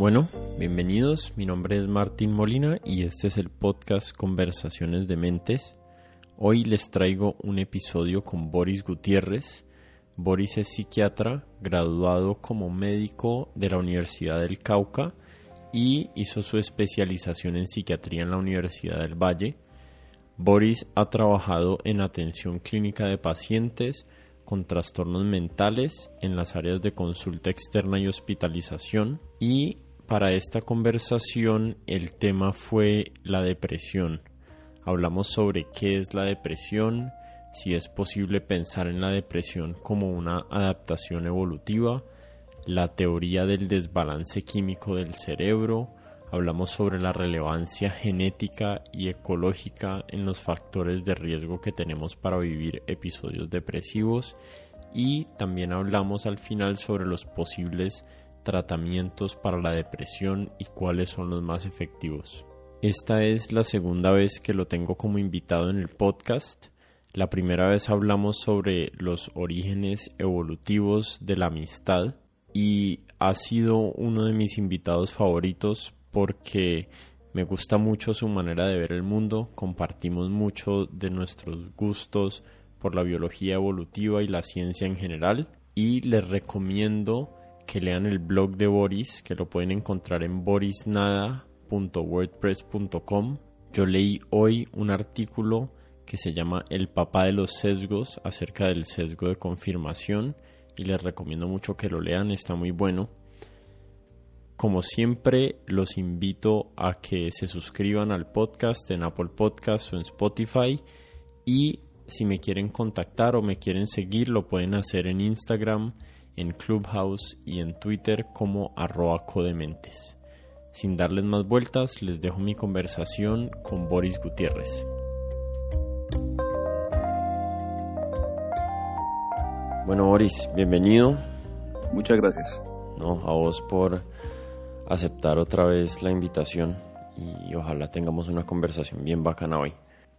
Bueno, bienvenidos, mi nombre es Martín Molina y este es el podcast Conversaciones de Mentes. Hoy les traigo un episodio con Boris Gutiérrez. Boris es psiquiatra, graduado como médico de la Universidad del Cauca y hizo su especialización en psiquiatría en la Universidad del Valle. Boris ha trabajado en atención clínica de pacientes con trastornos mentales en las áreas de consulta externa y hospitalización y para esta conversación el tema fue la depresión. Hablamos sobre qué es la depresión, si es posible pensar en la depresión como una adaptación evolutiva, la teoría del desbalance químico del cerebro, hablamos sobre la relevancia genética y ecológica en los factores de riesgo que tenemos para vivir episodios depresivos y también hablamos al final sobre los posibles tratamientos para la depresión y cuáles son los más efectivos. Esta es la segunda vez que lo tengo como invitado en el podcast. La primera vez hablamos sobre los orígenes evolutivos de la amistad y ha sido uno de mis invitados favoritos porque me gusta mucho su manera de ver el mundo, compartimos mucho de nuestros gustos por la biología evolutiva y la ciencia en general y les recomiendo que lean el blog de Boris, que lo pueden encontrar en borisnada.wordpress.com. Yo leí hoy un artículo que se llama El papá de los sesgos acerca del sesgo de confirmación y les recomiendo mucho que lo lean, está muy bueno. Como siempre, los invito a que se suscriban al podcast en Apple Podcasts o en Spotify y si me quieren contactar o me quieren seguir lo pueden hacer en Instagram en Clubhouse y en Twitter como arroba codementes. Sin darles más vueltas, les dejo mi conversación con Boris Gutiérrez. Bueno, Boris, bienvenido. Muchas gracias. No, a vos por aceptar otra vez la invitación y ojalá tengamos una conversación bien bacana hoy.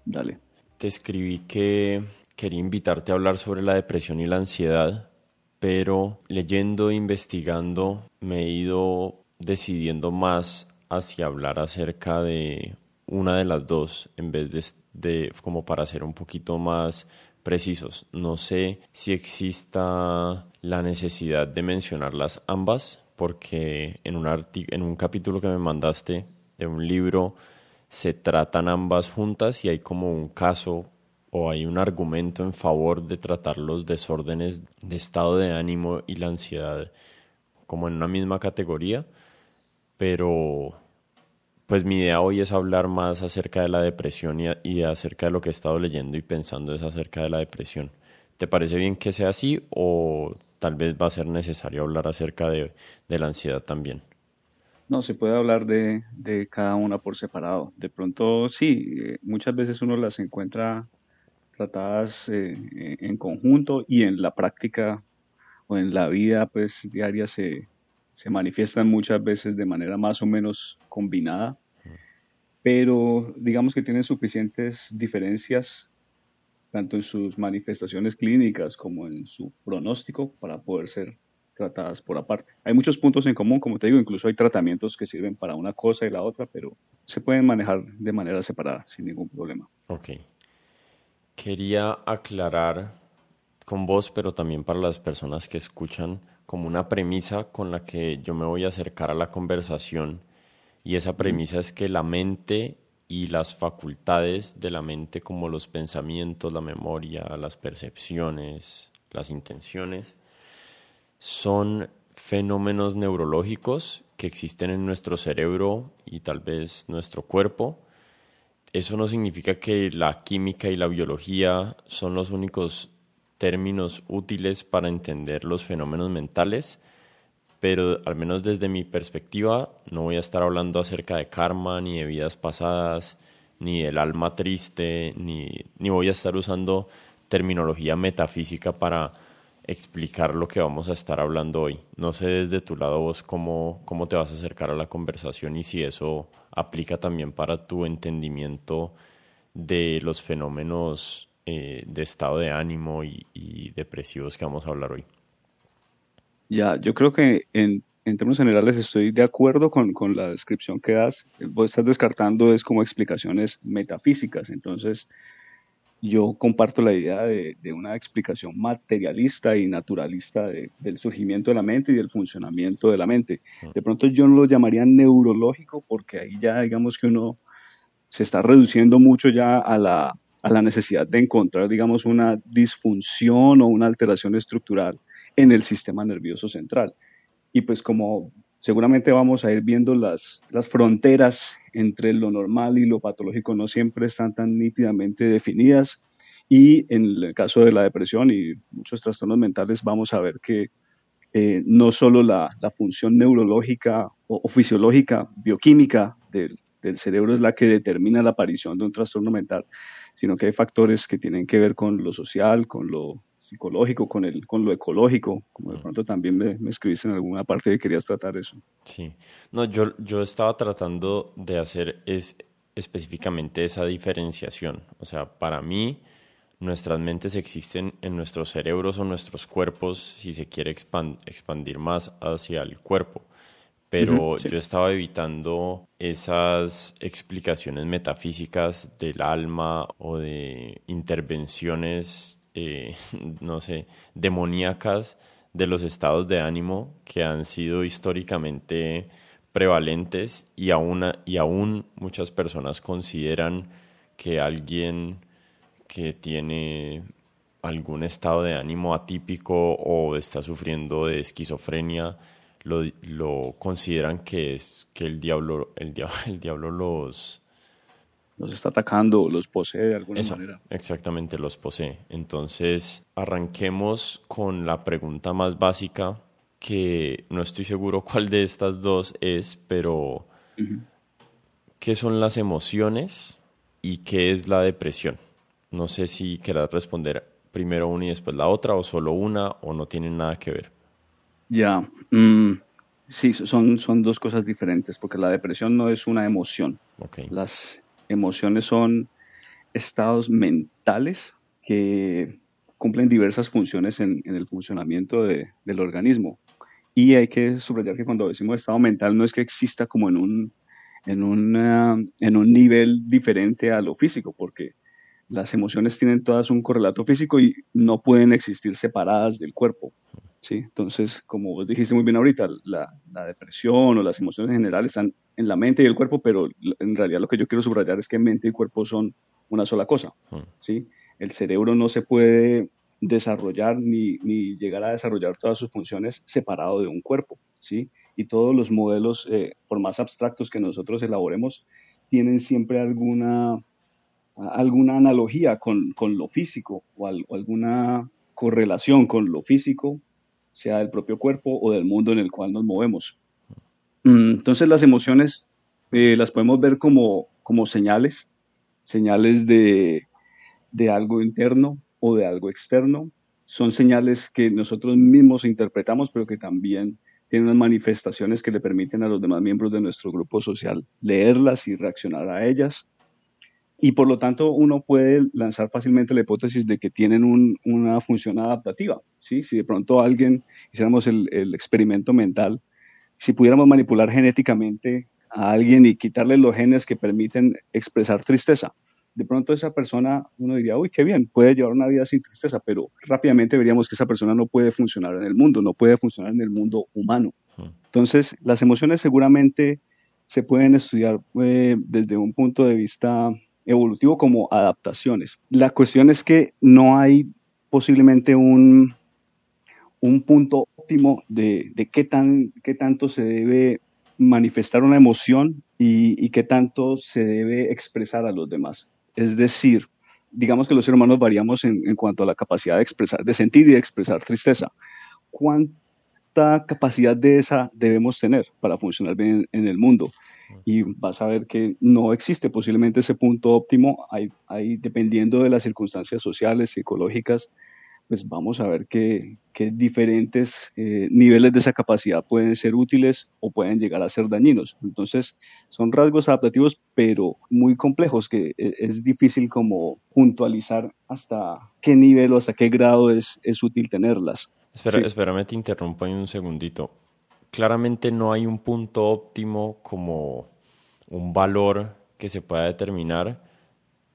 Dale. Te escribí que quería invitarte a hablar sobre la depresión y la ansiedad pero leyendo e investigando me he ido decidiendo más hacia hablar acerca de una de las dos en vez de, de, como para ser un poquito más precisos. No sé si exista la necesidad de mencionarlas ambas porque en un, en un capítulo que me mandaste de un libro se tratan ambas juntas y hay como un caso o hay un argumento en favor de tratar los desórdenes de estado de ánimo y la ansiedad como en una misma categoría, pero pues mi idea hoy es hablar más acerca de la depresión y, acerca de lo que he estado leyendo y pensando es acerca de la depresión. ¿Te parece bien que sea así o tal vez va a ser necesario hablar acerca de, la ansiedad también? No, se puede hablar de, de, cada una por separado. De pronto, sí, eh, muchas veces uno las encuentra tratadas eh, en conjunto y en la práctica o en la vida pues diaria se, se manifiestan muchas veces de manera más o menos combinada, pero digamos que tienen suficientes diferencias tanto en sus manifestaciones clínicas como en su pronóstico para poder ser tratadas por aparte. Hay muchos puntos en común, como te digo, incluso hay tratamientos que sirven para una cosa y la otra, pero se pueden manejar de manera separada sin ningún problema. Ok. Quería aclarar con vos, pero también para las personas que escuchan, como una premisa con la que yo me voy a acercar a la conversación. Y esa premisa es que la mente y las facultades de la mente, como los pensamientos, la memoria, las percepciones, las intenciones, son fenómenos neurológicos que existen en nuestro cerebro y tal vez nuestro cuerpo eso no significa que la química y la biología son los únicos términos útiles para entender los fenómenos mentales, pero al menos desde mi perspectiva no voy a estar hablando acerca de karma, ni de vidas pasadas, ni del alma triste, ni, ni voy a estar usando terminología metafísica para explicar lo que vamos a estar hablando hoy. No sé desde tu lado vos cómo, cómo te vas a acercar a la conversación y si eso aplica también para tu entendimiento de los fenómenos eh, de estado de ánimo y, depresivos que vamos a hablar hoy. Ya, yo creo que en términos generales estoy de acuerdo con, con, la descripción que das. Vos estás descartando es como explicaciones metafísicas. Entonces, yo comparto la idea de, de una explicación materialista y naturalista del surgimiento de la mente y del funcionamiento de la mente. De pronto yo no lo llamaría neurológico porque ahí ya digamos que uno se está reduciendo mucho ya a la, a la necesidad de encontrar, digamos, una disfunción o una alteración estructural en el sistema nervioso central. Y pues como seguramente vamos a ir viendo las, las fronteras entre lo normal y lo patológico no siempre están tan nítidamente definidas. Y en el caso de la depresión y muchos trastornos mentales vamos a ver que eh, no solo la, la, función neurológica o, o fisiológica, bioquímica del, del cerebro es la que determina la aparición de un trastorno mental, sino que hay factores que tienen que ver con lo social, con lo psicológico, con, el, con lo ecológico, como de pronto también me, me escribiste en alguna parte que querías tratar eso. Sí, no, yo, yo estaba tratando de hacer es, específicamente esa diferenciación, o sea, para mí nuestras mentes existen en nuestros cerebros o nuestros cuerpos si se quiere expandir más hacia el cuerpo pero yo estaba evitando esas explicaciones metafísicas del alma o de intervenciones, eh, no sé, demoníacas de los estados de ánimo que han sido históricamente prevalentes y aún, y aún muchas personas consideran que alguien que tiene algún estado de ánimo atípico o está sufriendo de esquizofrenia lo, lo consideran que es que el diablo, el diablo, el diablo los los está atacando, los posee de alguna manera. Exactamente, los posee. Entonces, arranquemos con la pregunta más básica, que no estoy seguro cuál de estas dos es, pero ¿qué son las emociones y qué es la depresión? No sé si querrás responder primero una y después la otra, o solo una, o no tienen nada que ver. Ya, mm, sí, son, son dos cosas diferentes, porque la depresión no es una emoción. Las emociones son estados mentales que cumplen diversas funciones en, el funcionamiento del organismo. Y hay que subrayar que cuando decimos estado mental no es que exista como en un, en, en un nivel diferente a lo físico, porque las emociones tienen todas un correlato físico y no pueden existir separadas del cuerpo. ¿Sí? Entonces, como vos dijiste muy bien ahorita, la, depresión o las emociones en general están en la mente y el cuerpo, pero en realidad lo que yo quiero subrayar es que mente y cuerpo son una sola cosa. Mm. ¿sí? El cerebro no se puede desarrollar ni, ni, llegar a desarrollar todas sus funciones separado de un cuerpo. ¿sí? Y todos los modelos, eh, por más abstractos que nosotros elaboremos, tienen siempre alguna, alguna analogía con, con lo físico o, o alguna correlación con lo físico sea del propio cuerpo o del mundo en el cual nos movemos. Mm, entonces las emociones eh, las podemos ver como, como señales, señales de, de algo interno o de algo externo. Son señales que nosotros mismos interpretamos, pero que también tienen unas manifestaciones que le permiten a los demás miembros de nuestro grupo social leerlas y reaccionar a ellas y por lo tanto uno puede lanzar fácilmente la hipótesis de que tienen una función adaptativa. ¿sí? Si de pronto alguien, hiciéramos el, el, experimento mental, si pudiéramos manipular genéticamente a alguien y quitarle los genes que permiten expresar tristeza, de pronto esa persona, uno diría, uy, qué bien, puede llevar una vida sin tristeza, pero rápidamente veríamos que esa persona no puede funcionar en el mundo, no puede funcionar en el mundo humano. Entonces, las emociones seguramente se pueden estudiar eh, desde un punto de vista evolutivo como adaptaciones. La cuestión es que no hay posiblemente un, un punto óptimo de, de qué, tan, qué tanto se debe manifestar una emoción y, y, qué tanto se debe expresar a los demás. Es decir, digamos que los seres humanos variamos en, en cuanto a la capacidad de expresar, de sentir y de expresar tristeza. ¿Cuánta capacidad de esa debemos tener para funcionar bien en el mundo? y vas a ver que no existe posiblemente ese punto óptimo, hay, hay dependiendo de las circunstancias sociales, psicológicas, pues vamos a ver que, que diferentes eh, niveles de esa capacidad pueden ser útiles o pueden llegar a ser dañinos. Entonces, son rasgos adaptativos, pero muy complejos, que e, es difícil como puntualizar hasta qué nivel o hasta qué grado es, es útil tenerlas. Espera, Espérame, te interrumpo ahí un segundito claramente no hay un punto óptimo como un valor que se pueda determinar,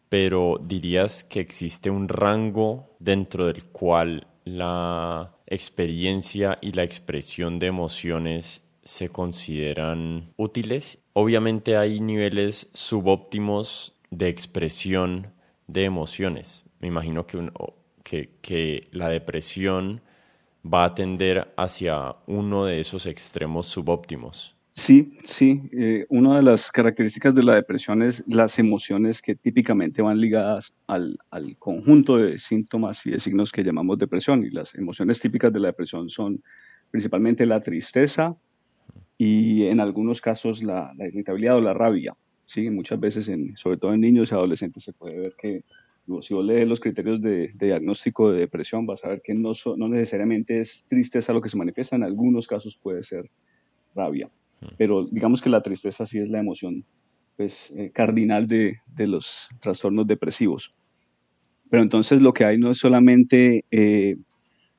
pero dirías que existe un rango dentro del cual la experiencia y la expresión de emociones se consideran útiles. Obviamente hay niveles subóptimos de expresión de emociones. Me imagino que, que, que la depresión va a tender hacia uno de esos extremos subóptimos. Sí, sí. Eh, una de las características de la depresión es las emociones que típicamente van ligadas al, al, conjunto de síntomas y de signos que llamamos depresión. Y las emociones típicas de la depresión son principalmente la tristeza y en algunos casos la, la irritabilidad o la rabia. Sí, muchas veces, sobre todo en niños y adolescentes, se puede ver que si vos lees los criterios de, de, diagnóstico de depresión, vas a ver que no, no necesariamente es tristeza lo que se manifiesta, en algunos casos puede ser rabia pero digamos que la tristeza sí es la emoción pues, eh, cardinal de, de, los trastornos depresivos. Pero entonces lo que hay no es solamente, eh,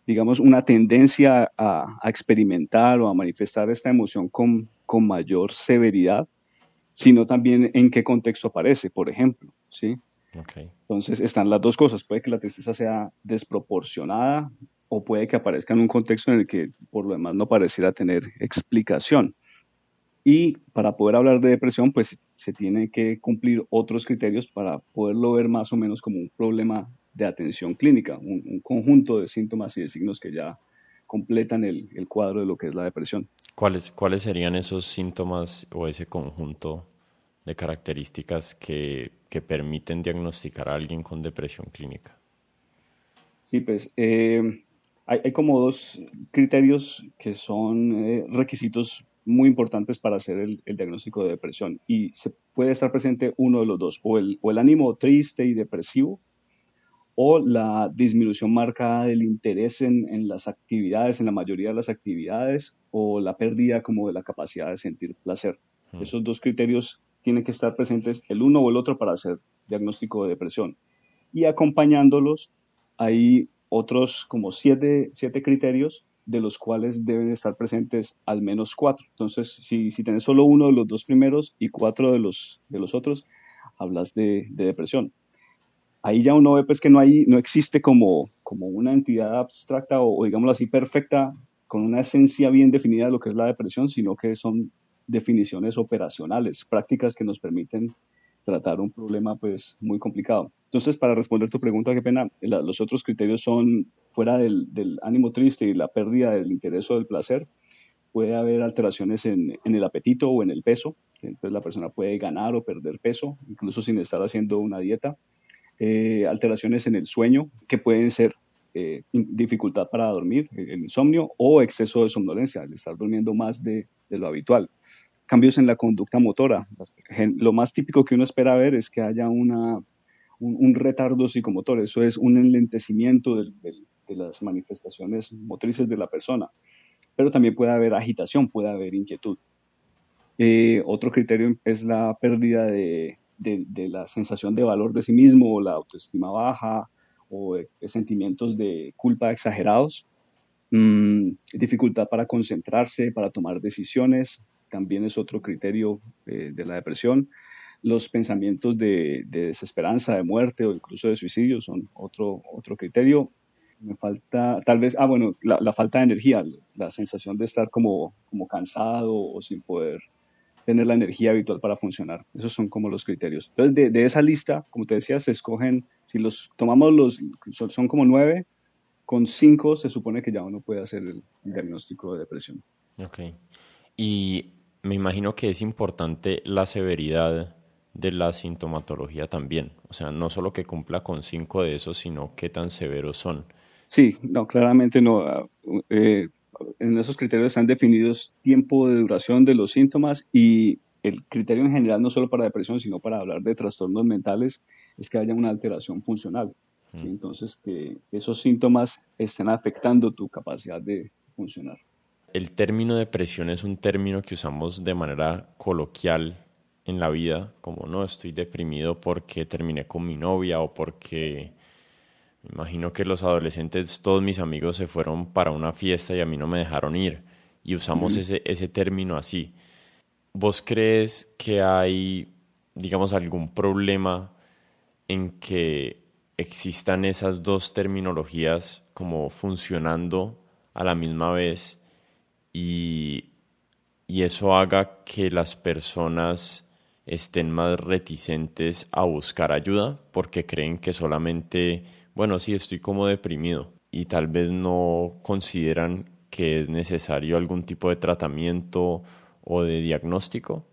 digamos, una tendencia a, a, experimentar o a manifestar esta emoción con, con mayor severidad, sino también en qué contexto aparece, por ejemplo, ¿sí? Okay. Entonces están las dos cosas. Puede que la tristeza sea desproporcionada o puede que aparezca en un contexto en el que por lo demás no pareciera tener explicación. Y para poder hablar de depresión, pues se tienen que cumplir otros criterios para poderlo ver más o menos como un problema de atención clínica, un, conjunto de síntomas y de signos que ya completan el, el, cuadro de lo que es la depresión. ¿Cuáles, ¿Cuáles serían esos síntomas o ese conjunto de características que, que permiten diagnosticar a alguien con depresión clínica? Sí, pues eh, hay, hay, como dos criterios que son eh, requisitos muy importantes para hacer el, diagnóstico de depresión y se puede estar presente uno de los dos, o el, o el ánimo triste y depresivo, o la disminución marcada del interés en, en, las actividades, en la mayoría de las actividades, o la pérdida como de la capacidad de sentir placer. Hmm. Esos dos criterios tienen que estar presentes el uno o el otro para hacer diagnóstico de depresión. Y acompañándolos hay otros como siete, siete criterios de los cuales deben estar presentes al menos cuatro. Entonces, si, si tienes solo uno de los dos primeros y cuatro de los, de los otros, hablas de, depresión. Ahí ya uno ve pues que no, hay, no existe como, como una entidad abstracta o, o digámoslo así perfecta con una esencia bien definida de lo que es la depresión, sino que son definiciones operacionales, prácticas que nos permiten tratar un problema pues muy complicado. Entonces, para responder tu pregunta, qué pena, los otros criterios son fuera del, ánimo triste y la pérdida del interés o del placer, puede haber alteraciones en, el apetito o en el peso, entonces la persona puede ganar o perder peso, incluso sin estar haciendo una dieta, eh, alteraciones en el sueño, que pueden ser eh, dificultad para dormir, el insomnio o exceso de somnolencia, el estar durmiendo más de lo habitual cambios en la conducta motora. Lo más típico que uno espera ver es que haya una, un, retardo psicomotor, eso es un enlentecimiento de, de, las manifestaciones motrices de la persona, pero también puede haber agitación, puede haber inquietud. Eh, otro criterio es la pérdida de, de, la sensación de valor de sí mismo, o la autoestima baja, o sentimientos de culpa exagerados, mm, dificultad para concentrarse, para tomar decisiones, también es otro criterio eh, de la depresión. Los pensamientos de, desesperanza, de muerte o incluso de suicidio son otro, otro criterio. Me falta, tal vez, ah, bueno, la, falta de energía, la sensación de estar como, como cansado o sin poder tener la energía habitual para funcionar. Esos son como los criterios. Entonces, de, esa lista, como te decía, se escogen, si los tomamos los, son, son como nueve, con cinco se supone que ya uno puede hacer el diagnóstico de depresión. Ok. Y me imagino que es importante la severidad de la sintomatología también. O sea, no solo que cumpla con cinco de esos, sino qué tan severos son. Sí, no, claramente no. Ah, eh, en esos criterios están definidos tiempo de duración de los síntomas y el criterio en general, no solo para depresión, sino para hablar de trastornos mentales, es que haya una alteración funcional. Mm. Entonces, que esos síntomas estén afectando tu capacidad de funcionar el término depresión es un término que usamos de manera coloquial en la vida, como no estoy deprimido porque terminé con mi novia o porque me imagino que los adolescentes, todos mis amigos se fueron para una fiesta y a mí no me dejaron ir. y usamos ese, ese término así. ¿Vos crees que hay, digamos, algún problema en que existan esas dos terminologías como funcionando a la misma vez y, y eso haga que las personas estén más reticentes a buscar ayuda porque creen que solamente, bueno, sí, estoy como deprimido y tal vez no consideran que es necesario algún tipo de tratamiento o de diagnóstico?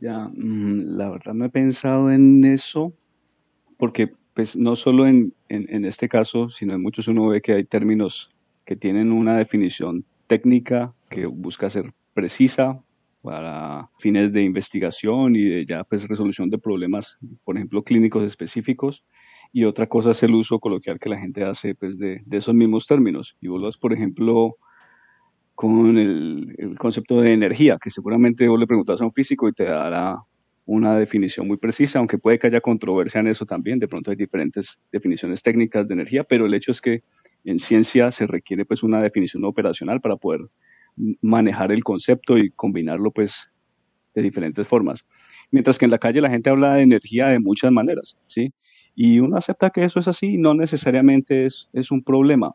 Ya, mm, la verdad no he pensado en eso porque pues no solo en, en, este caso, sino en muchos uno ve que hay términos que tienen una definición técnica que busca ser precisa para fines de investigación y de ya pues resolución de problemas, por ejemplo, clínicos específicos. Y otra cosa es el uso coloquial que la gente hace pues de, de esos mismos términos. Y vos, por ejemplo, con el, el, concepto de energía, que seguramente vos le preguntas a un físico y te dará una definición muy precisa, aunque puede que haya controversia en eso también, de pronto hay diferentes definiciones técnicas de energía, pero el hecho es que en ciencia se requiere pues una definición operacional para poder manejar el concepto y combinarlo pues de diferentes formas. Mientras que en la calle la gente habla de energía de muchas maneras, ¿sí? Y uno acepta que eso es así, no necesariamente es, es un problema.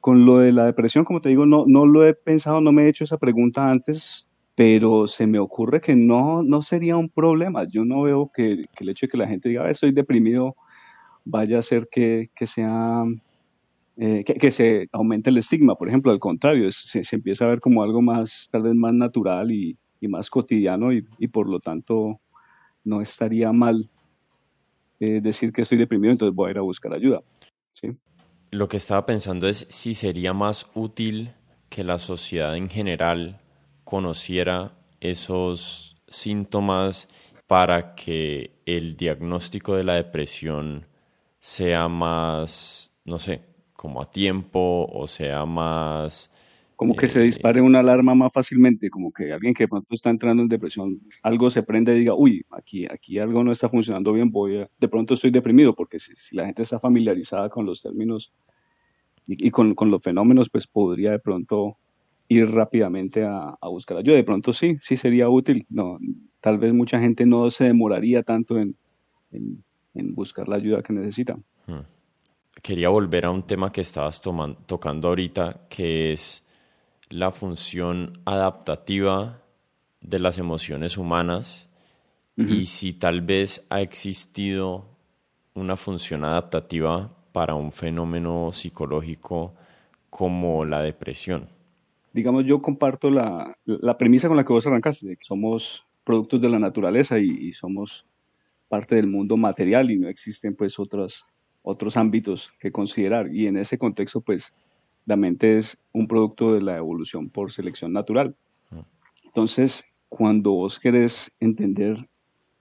Con lo de la depresión, como te digo, no, no lo he pensado, no me he hecho esa pregunta antes, pero se me ocurre que no, no sería un problema. Yo no veo que, el hecho de que la gente diga, estoy deprimido, vaya a hacer que, que sea, eh, que, se aumente el estigma. Por ejemplo, al contrario, se, empieza a ver como algo más, tal vez más natural y, más cotidiano y, por lo tanto no estaría mal eh, decir que estoy deprimido, entonces voy a ir a buscar ayuda. ¿sí? Lo que estaba pensando es si sería más útil que la sociedad en general conociera esos síntomas para que el diagnóstico de la depresión sea más, no sé, como a tiempo o sea más... Como que se eh, dispare una alarma más fácilmente, como que alguien que de pronto está entrando en depresión, algo se prende y diga, uy, aquí, aquí algo no está funcionando bien, voy a, de pronto estoy deprimido, porque si, la gente está familiarizada con los términos y, con, con, los fenómenos, pues podría de pronto ir rápidamente a, buscar ayuda. De pronto sí, sí sería útil. No, tal vez mucha gente no se demoraría tanto en, buscar la ayuda que necesita. Hmm. Quería volver a un tema que estabas tocando ahorita, que es la función adaptativa de las emociones humanas y si tal vez ha existido una función adaptativa para un fenómeno psicológico como la depresión. Digamos, yo comparto la, la, premisa con la que vos arrancaste, de que somos productos de la naturaleza y, somos parte del mundo material y no existen pues otros, otros ámbitos que considerar. Y en ese contexto pues la mente es un producto de la evolución por selección natural. Entonces, cuando vos querés entender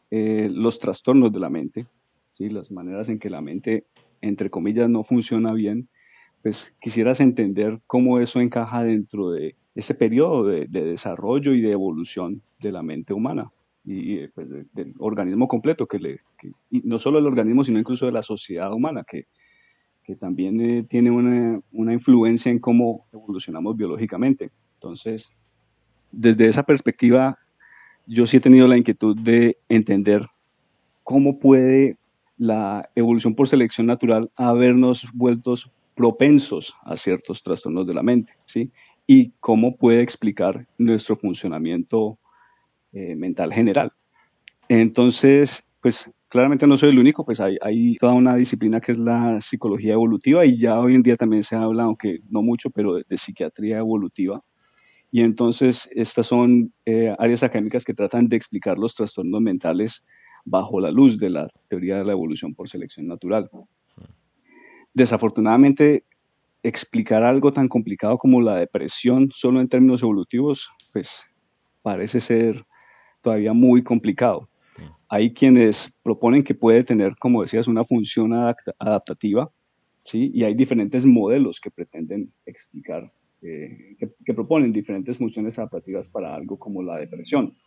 eh, los trastornos de la mente, ¿sí? las maneras en que la mente, entre comillas, no funciona bien, pues quisieras entender cómo eso encaja dentro de ese periodo de, desarrollo y de evolución de la mente humana y pues, del organismo completo, que, le, y no solo el organismo, sino incluso de la sociedad humana, que, que también eh, tiene una, una, influencia en cómo evolucionamos biológicamente. Entonces, desde esa perspectiva, yo sí he tenido la inquietud de entender cómo puede la evolución por selección natural habernos vueltos propensos a ciertos trastornos de la mente, ¿sí? Y cómo puede explicar nuestro funcionamiento eh, mental general. Entonces, pues claramente no soy el único, pues hay, toda una disciplina que es la psicología evolutiva y ya hoy en día también se habla, aunque no mucho, pero de, psiquiatría evolutiva. Y entonces estas son eh, áreas académicas que tratan de explicar los trastornos mentales bajo la luz de la teoría de la evolución por selección natural desafortunadamente explicar algo tan complicado como la depresión solo en términos evolutivos, pues parece ser todavía muy complicado. Hay quienes proponen que puede tener, como decías, una función adaptativa, ¿sí? Y hay diferentes modelos que pretenden explicar, eh, que, proponen diferentes funciones adaptativas para algo como la depresión.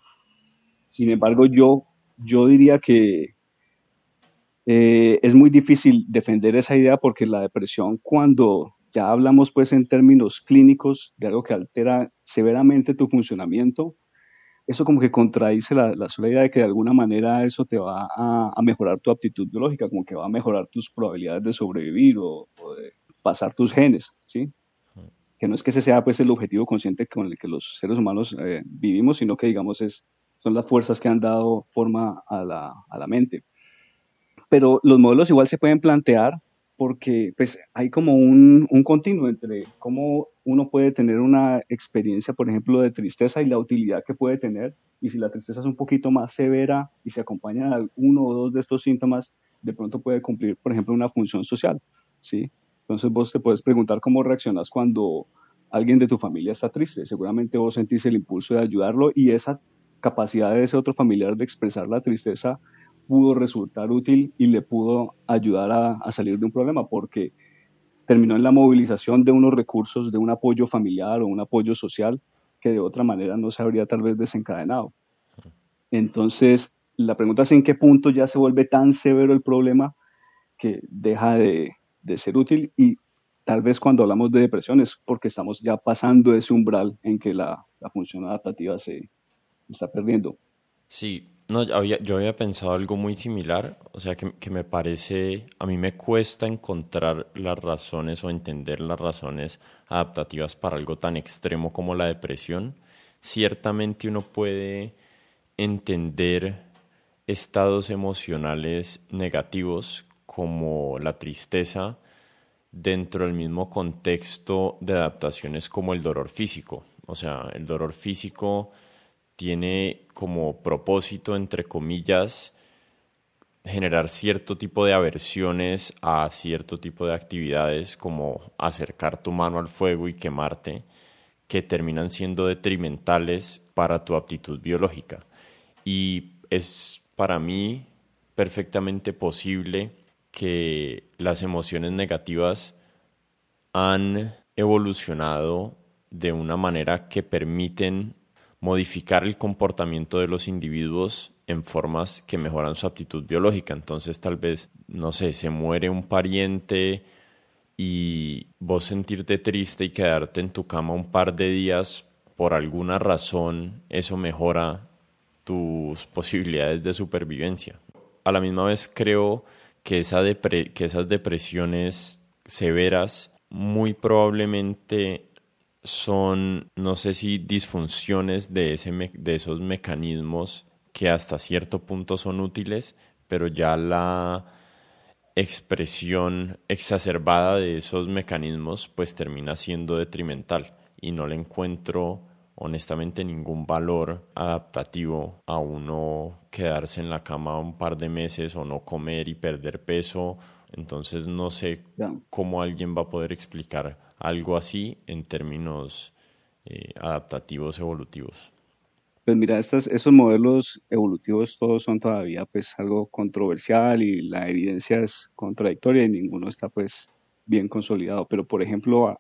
Sin embargo, yo, yo diría que eh, es muy difícil defender esa idea porque la depresión cuando ya hablamos pues en términos clínicos de algo que altera severamente tu funcionamiento, eso como que contradice la, la sola idea de que de alguna manera eso te va a, a, mejorar tu aptitud biológica, como que va a mejorar tus probabilidades de sobrevivir o, o de pasar tus genes, ¿sí? Que no es que ese sea pues el objetivo consciente con el que los seres humanos eh, vivimos, sino que digamos es, son las fuerzas que han dado forma a la, a la mente. Pero los modelos igual se pueden plantear porque pues hay como un, un, continuo entre cómo uno puede tener una experiencia, por ejemplo, de tristeza y la utilidad que puede tener, y si la tristeza es un poquito más severa y se acompaña de uno o dos de estos síntomas, de pronto puede cumplir, por ejemplo, una función social, ¿sí? Entonces vos te puedes preguntar cómo reaccionas cuando alguien de tu familia está triste. Seguramente vos sentís el impulso de ayudarlo y esa capacidad de ese otro familiar de expresar la tristeza pudo resultar útil y le pudo ayudar a, salir de un problema porque terminó en la movilización de unos recursos, de un apoyo familiar o un apoyo social que de otra manera no se habría tal vez desencadenado. Entonces, la pregunta es en qué punto ya se vuelve tan severo el problema que deja de, de ser útil y tal vez cuando hablamos de depresión es porque estamos ya pasando ese umbral en que la, la función adaptativa se está perdiendo. Sí, no, había, yo había pensado algo muy similar, o sea, que, que, me parece, a mí me cuesta encontrar las razones o entender las razones adaptativas para algo tan extremo como la depresión. Ciertamente uno puede entender estados emocionales negativos como la tristeza dentro del mismo contexto de adaptaciones como el dolor físico. O sea, el dolor físico tiene como propósito, entre comillas, generar cierto tipo de aversiones a cierto tipo de actividades como acercar tu mano al fuego y quemarte, que terminan siendo detrimentales para tu aptitud biológica. Y es para mí perfectamente posible que las emociones negativas han evolucionado de una manera que permiten modificar el comportamiento de los individuos en formas que mejoran su aptitud biológica. Entonces tal vez, no sé, se muere un pariente y vos sentirte triste y quedarte en tu cama un par de días por alguna razón, eso mejora tus posibilidades de supervivencia. A la misma vez creo que, que esas depresiones severas muy probablemente son, no sé si disfunciones de, ese de esos mecanismos que hasta cierto punto son útiles, pero ya la expresión exacerbada de esos mecanismos pues termina siendo detrimental y no le encuentro honestamente ningún valor adaptativo a uno quedarse en la cama un par de meses o no comer y perder peso. Entonces no sé cómo alguien va a poder explicar algo así en términos eh, adaptativos evolutivos. Pues mira, estas, esos modelos evolutivos todos son todavía pues algo controversial y la evidencia es contradictoria y ninguno está pues bien consolidado. Pero por ejemplo,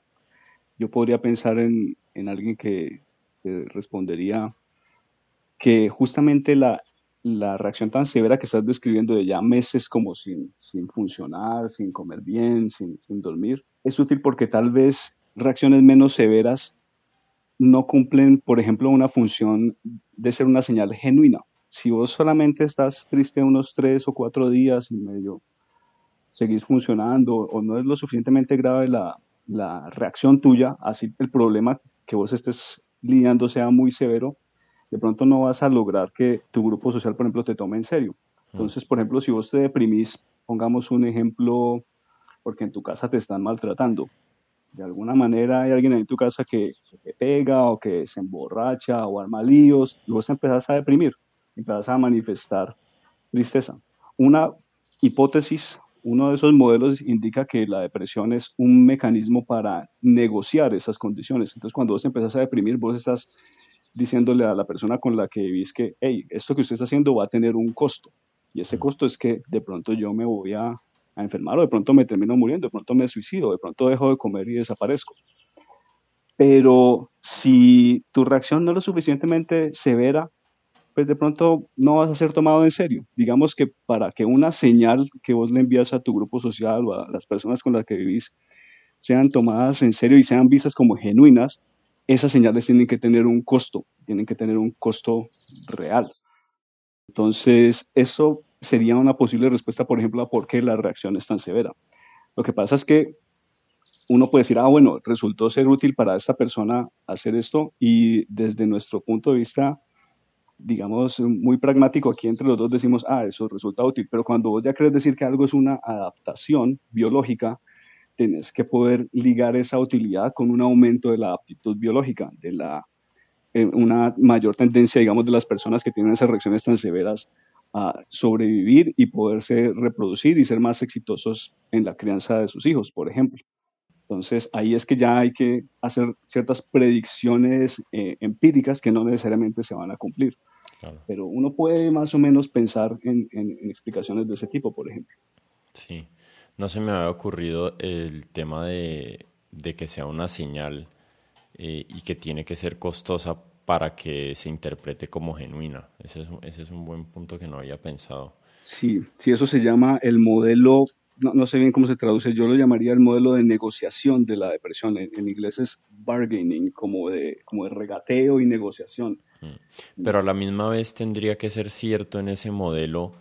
yo podría pensar en, en alguien que respondería que justamente la, la, reacción tan severa que estás describiendo de ya meses como sin, sin funcionar, sin comer bien, sin, sin dormir, es útil porque tal vez reacciones menos severas no cumplen, por ejemplo, una función de ser una señal genuina. Si vos solamente estás triste unos tres o cuatro días y medio seguís funcionando o no es lo suficientemente grave la, la reacción tuya, así el problema que vos estés lidiando sea muy severo, de pronto no vas a lograr que tu grupo social, por ejemplo, te tome en serio. Entonces, por ejemplo, si vos te deprimís, pongamos un ejemplo, porque en tu casa te están maltratando. De alguna manera hay alguien en tu casa que, te pega o que se emborracha o arma líos, y vos te empezás a deprimir, empezás a manifestar tristeza. Una hipótesis uno de esos modelos indica que la depresión es un mecanismo para negociar esas condiciones. Entonces, cuando vos empezás a deprimir, vos estás diciéndole a la persona con la que vivís que, hey, esto que usted está haciendo va a tener un costo. Y ese costo es que de pronto yo me voy a, a enfermar o de pronto me termino muriendo, de pronto me suicido, de pronto dejo de comer y desaparezco. Pero si tu reacción no es lo suficientemente severa, pues de pronto no vas a ser tomado en serio. Digamos que para que una señal que vos le envías a tu grupo social o a las personas con las que vivís sean tomadas en serio y sean vistas como genuinas, esas señales tienen que tener un costo, tienen que tener un costo real. Entonces, eso sería una posible respuesta, por ejemplo, a por qué la reacción es tan severa. Lo que pasa es que uno puede decir, ah, bueno, resultó ser útil para esta persona hacer esto y desde nuestro punto de vista, digamos, muy pragmático, aquí entre los dos decimos, ah, eso resulta útil, pero cuando vos ya crees decir que algo es una adaptación biológica, tenés que poder ligar esa utilidad con un aumento de la aptitud biológica, de la, eh, una mayor tendencia, digamos, de las personas que tienen esas reacciones tan severas a sobrevivir y poderse reproducir y ser más exitosos en la crianza de sus hijos, por ejemplo. Entonces ahí es que ya hay que hacer ciertas predicciones eh, empíricas que no necesariamente se van a cumplir. Pero uno puede más o menos pensar en, explicaciones de ese tipo, por ejemplo. Sí, no se me había ocurrido el tema de, que sea una señal eh, y que tiene que ser costosa para que se interprete como genuina. Ese es, ese es un buen punto que no había pensado. Sí, sí, eso se llama el modelo no, sé bien cómo se traduce, yo lo llamaría el modelo de negociación de la depresión. En, inglés es bargaining, como de, como de regateo y negociación. Mm. Pero a la misma vez tendría que ser cierto en ese modelo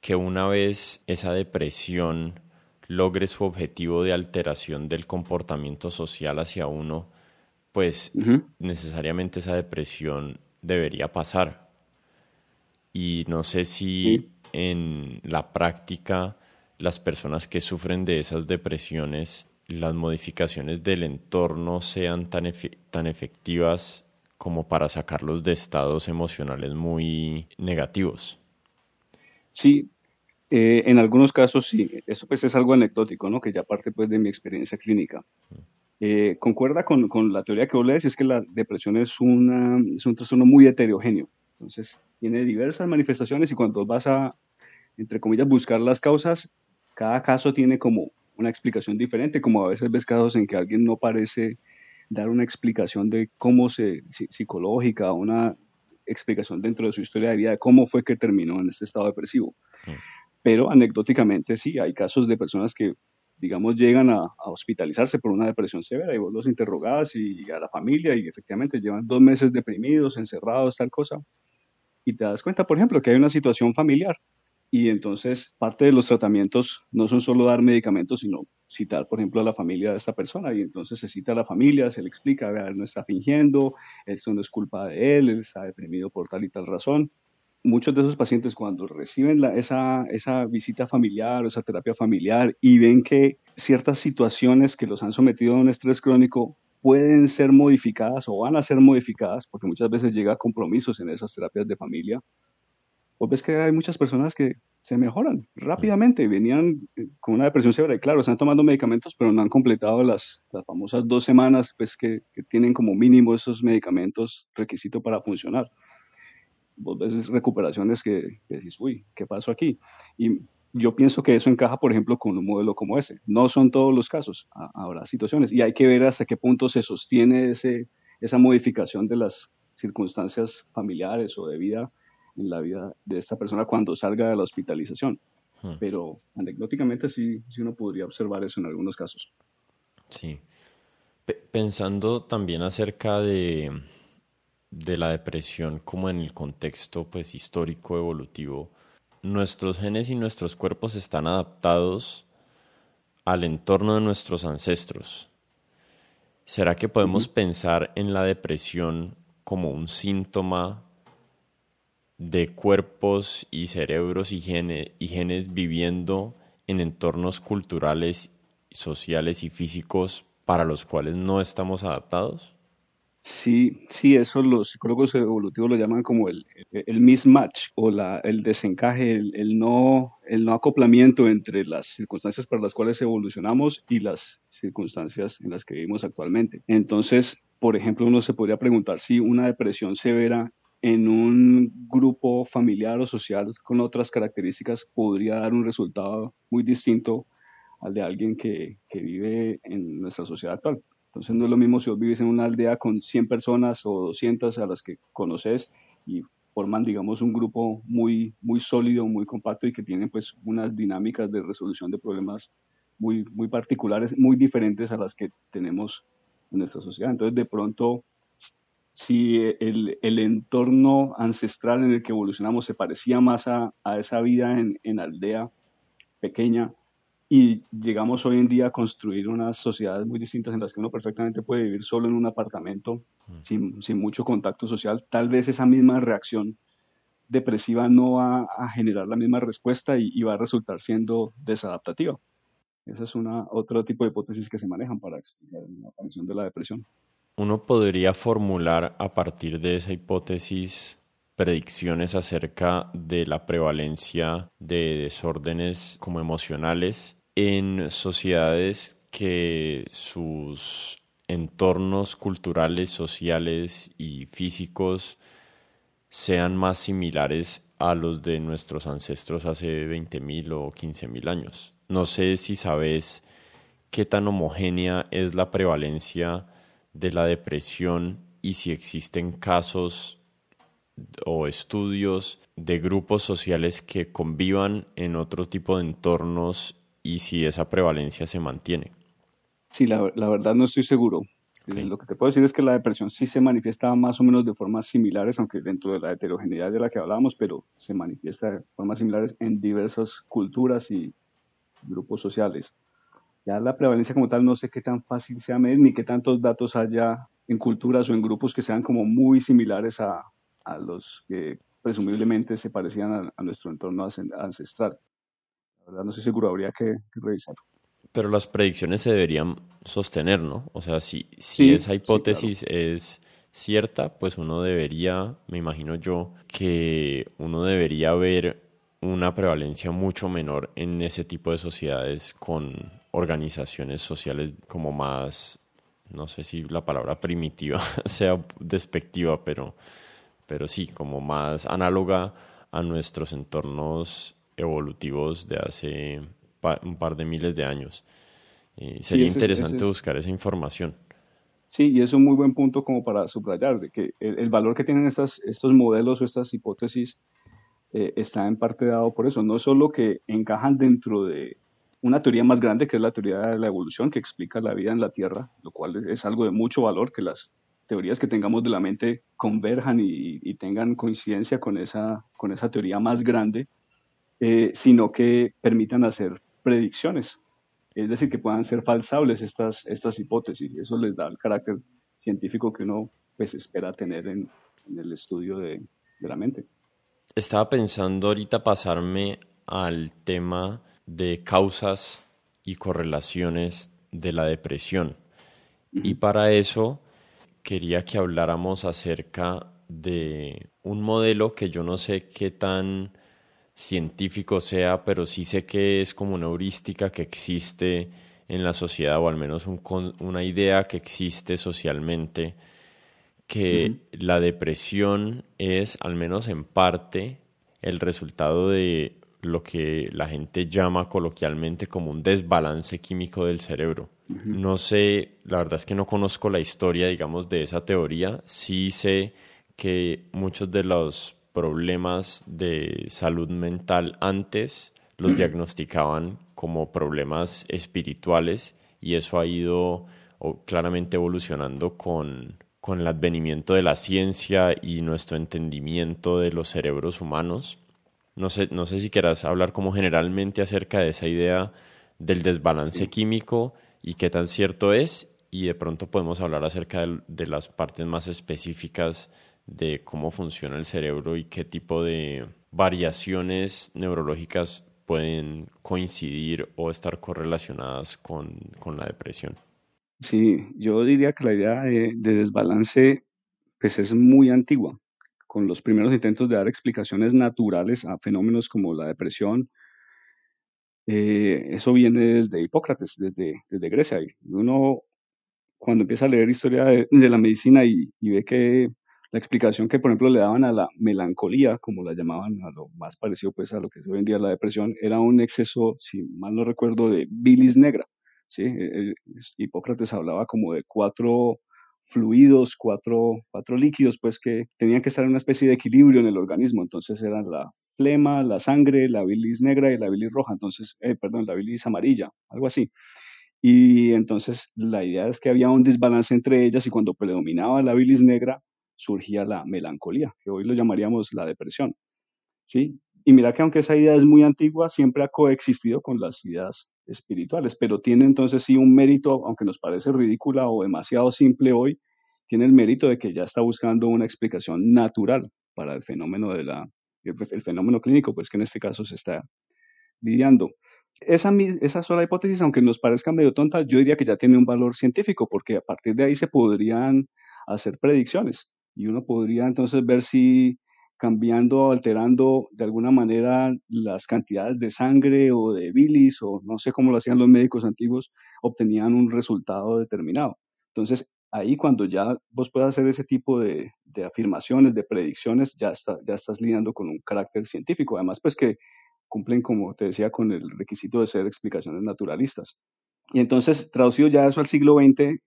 que una vez esa depresión logre su objetivo de alteración del comportamiento social hacia uno, pues necesariamente esa depresión debería pasar. Y no sé si en la práctica las personas que sufren de esas depresiones, las modificaciones del entorno sean tan, tan efectivas como para sacarlos de estados emocionales muy negativos. Sí, eh, en algunos casos sí. Eso pues es algo anecdótico, ¿no? Que ya parte pues de mi experiencia clínica. Eh, concuerda con, con, la teoría que vos lees, es que la depresión es, una, es un trastorno muy heterogéneo. Entonces, tiene diversas manifestaciones y cuando vas a, entre comillas, buscar las causas, cada caso tiene como una explicación diferente, como a veces ves casos en que alguien no parece dar una explicación de cómo se, psicológica, una explicación dentro de su historia de vida de cómo fue que terminó en este estado depresivo. Mm. Pero anecdóticamente sí, hay casos de personas que, digamos, llegan a, hospitalizarse por una depresión severa y vos los interrogás y a la familia y efectivamente llevan dos meses deprimidos, encerrados, tal cosa. Y te das cuenta, por ejemplo, que hay una situación familiar y entonces parte de los tratamientos no son solo dar medicamentos, sino citar, por ejemplo, a la familia de esta persona. Y entonces se cita a la familia, se le explica, él no está fingiendo, esto no es culpa de él, él está deprimido por tal y tal razón. Muchos de esos pacientes cuando reciben esa, esa visita familiar o esa terapia familiar y ven que ciertas situaciones que los han sometido a un estrés crónico pueden ser modificadas o van a ser modificadas, porque muchas veces llega a compromisos en esas terapias de familia, vos ves que hay muchas personas que se mejoran rápidamente, venían eh, con una depresión severa y claro, están tomando medicamentos, pero no han completado las, las famosas dos semanas pues, que, que, tienen como mínimo esos medicamentos requisito para funcionar. Vos ves recuperaciones que, que decís, uy, ¿qué pasó aquí? Y yo pienso que eso encaja, por ejemplo, con un modelo como ese. No son todos los casos, habrá situaciones y hay que ver hasta qué punto se sostiene ese, esa modificación de las circunstancias familiares o de vida en la vida de esta persona cuando salga de la hospitalización. Hmm. Pero anecdóticamente sí, sí uno podría observar eso en algunos casos. Sí. pensando también acerca de, de la depresión como en el contexto pues histórico evolutivo, nuestros genes y nuestros cuerpos están adaptados al entorno de nuestros ancestros. ¿Será que podemos pensar en la depresión como un síntoma de cuerpos y cerebros y, y genes viviendo en entornos culturales, sociales y físicos para los cuales no estamos adaptados? Sí, sí, eso los psicólogos evolutivos lo llaman como el, el mismatch o la, el desencaje, el, no, el no acoplamiento entre las circunstancias para las cuales evolucionamos y las circunstancias en las que vivimos actualmente. Entonces, por ejemplo, uno se podría preguntar si una depresión severa en un grupo familiar o social con otras características podría dar un resultado muy distinto al de alguien que, que, vive en nuestra sociedad actual. Entonces no es lo mismo si vos vives en una aldea con 100 personas o 200 a las que conoces y forman, digamos, un grupo muy, muy sólido, muy compacto y que tienen pues unas dinámicas de resolución de problemas muy, muy particulares, muy diferentes a las que tenemos en nuestra sociedad. Entonces, de pronto, si el, el, entorno ancestral en el que evolucionamos se parecía más a, a esa vida en, en, aldea pequeña y llegamos hoy en día a construir unas sociedades muy distintas en las que uno perfectamente puede vivir solo en un apartamento mm. sin, sin, mucho contacto social, tal vez esa misma reacción depresiva no va a generar la misma respuesta y, y va a resultar siendo desadaptativa. Esa es una, otro tipo de hipótesis que se manejan para explicar la aparición de la depresión uno podría formular a partir de esa hipótesis predicciones acerca de la prevalencia de desórdenes como emocionales en sociedades que sus entornos culturales, sociales y físicos sean más similares a los de nuestros ancestros hace 20.000 o 15.000 años. No sé si sabes qué tan homogénea es la prevalencia de la depresión y si existen casos o estudios de grupos sociales que convivan en otro tipo de entornos y si esa prevalencia se mantiene. Sí, la, verdad no estoy seguro. Eh, lo que te puedo decir es que la depresión sí se manifiesta más o menos de formas similares, aunque dentro de la heterogeneidad de la que hablábamos, pero se manifiesta de formas similares en diversas culturas y grupos sociales. Ya la prevalencia como tal no sé qué tan fácil sea medir ni qué tantos datos haya en culturas o en grupos que sean como muy similares a, a los que presumiblemente se parecían a, nuestro entorno ancestral. La verdad no estoy seguro, habría que, revisarlo. Pero las predicciones se deberían sostener, ¿no? O sea, si, si esa hipótesis es cierta, pues uno debería, me imagino yo, que uno debería ver una prevalencia mucho menor en ese tipo de sociedades con organizaciones sociales como más, no sé si la palabra primitiva sea despectiva, pero, pero sí, como más análoga a nuestros entornos evolutivos de hace un par de miles de años. Eh, sería interesante buscar esa información. Sí, y es un muy buen punto como para subrayar, de que el, valor que tienen estas, estos modelos o estas hipótesis eh, está en parte dado por eso, no solo que encajan dentro de una teoría más grande que es la teoría de la evolución que explica la vida en la Tierra, lo cual es algo de mucho valor que las teorías que tengamos de la mente converjan y, tengan coincidencia con esa, con esa teoría más grande, eh, sino que permitan hacer predicciones, es decir, que puedan ser falsables estas, estas hipótesis. Eso les da el carácter científico que uno pues, espera tener en, en el estudio de, de la mente. Estaba pensando ahorita pasarme al tema de causas y correlaciones de la depresión. Y para eso quería que habláramos acerca de un modelo que yo no sé qué tan científico sea, pero sí sé que es como una heurística que existe en la sociedad, o al menos una idea que existe socialmente, que la depresión es, al menos en parte, el resultado de lo que la gente llama coloquialmente como un desbalance químico del cerebro. No sé, la verdad es que no conozco la historia, digamos, de esa teoría. Sí sé que muchos de los problemas de salud mental antes los diagnosticaban como problemas espirituales y eso ha ido claramente evolucionando con, con el advenimiento de la ciencia y nuestro entendimiento de los cerebros humanos. No sé, no sé si quieras hablar como generalmente acerca de esa idea del desbalance químico y qué tan cierto es y de pronto podemos hablar acerca de, las partes más específicas de cómo funciona el cerebro y qué tipo de variaciones neurológicas pueden coincidir o estar correlacionadas con la depresión. Sí, yo diría que la idea de, desbalance pues es muy antigua, con los primeros intentos de dar explicaciones naturales a fenómenos como la depresión. Eh, eso viene desde Hipócrates, desde, desde Grecia. Uno cuando empieza a leer historia de, la medicina y, ve que la explicación que, por ejemplo, le daban a la melancolía, como la llamaban, a lo más parecido pues a lo que es hoy día la depresión, era un exceso, si mal no recuerdo, de bilis negra. ¿sí? E, e, Hipócrates hablaba como de cuatro fluidos, cuatro, cuatro líquidos, pues que tenían que estar en una especie de equilibrio en el organismo, entonces eran la flema, la sangre, la bilis negra y la bilis roja, entonces, eh, perdón, la bilis amarilla, algo así. Y entonces la idea es que había un desbalance entre ellas y cuando predominaba la bilis negra surgía la melancolía, que hoy lo llamaríamos la depresión. ¿sí? Y mira que aunque esa idea es muy antigua, siempre ha coexistido con las ideas espirituales, pero tiene entonces sí un mérito, aunque nos parece ridícula o demasiado simple hoy, tiene el mérito de que ya está buscando una explicación natural para el fenómeno de la fenómeno clínico, pues que en este caso se está lidiando. Esa, esa sola hipótesis, aunque nos parezca medio tonta, yo diría que ya tiene un valor científico, porque a partir de ahí se podrían hacer predicciones y uno podría entonces ver si cambiando, alterando de alguna manera las cantidades de sangre o de bilis o no sé cómo lo hacían los médicos antiguos, obtenían un resultado determinado. Entonces, ahí cuando ya vos puedas hacer ese tipo de, afirmaciones, de predicciones, ya, está, ya estás lidiando con un carácter científico. Además, pues que cumplen, como te decía, con el requisito de ser explicaciones naturalistas. Y entonces, traducido ya eso al siglo XX,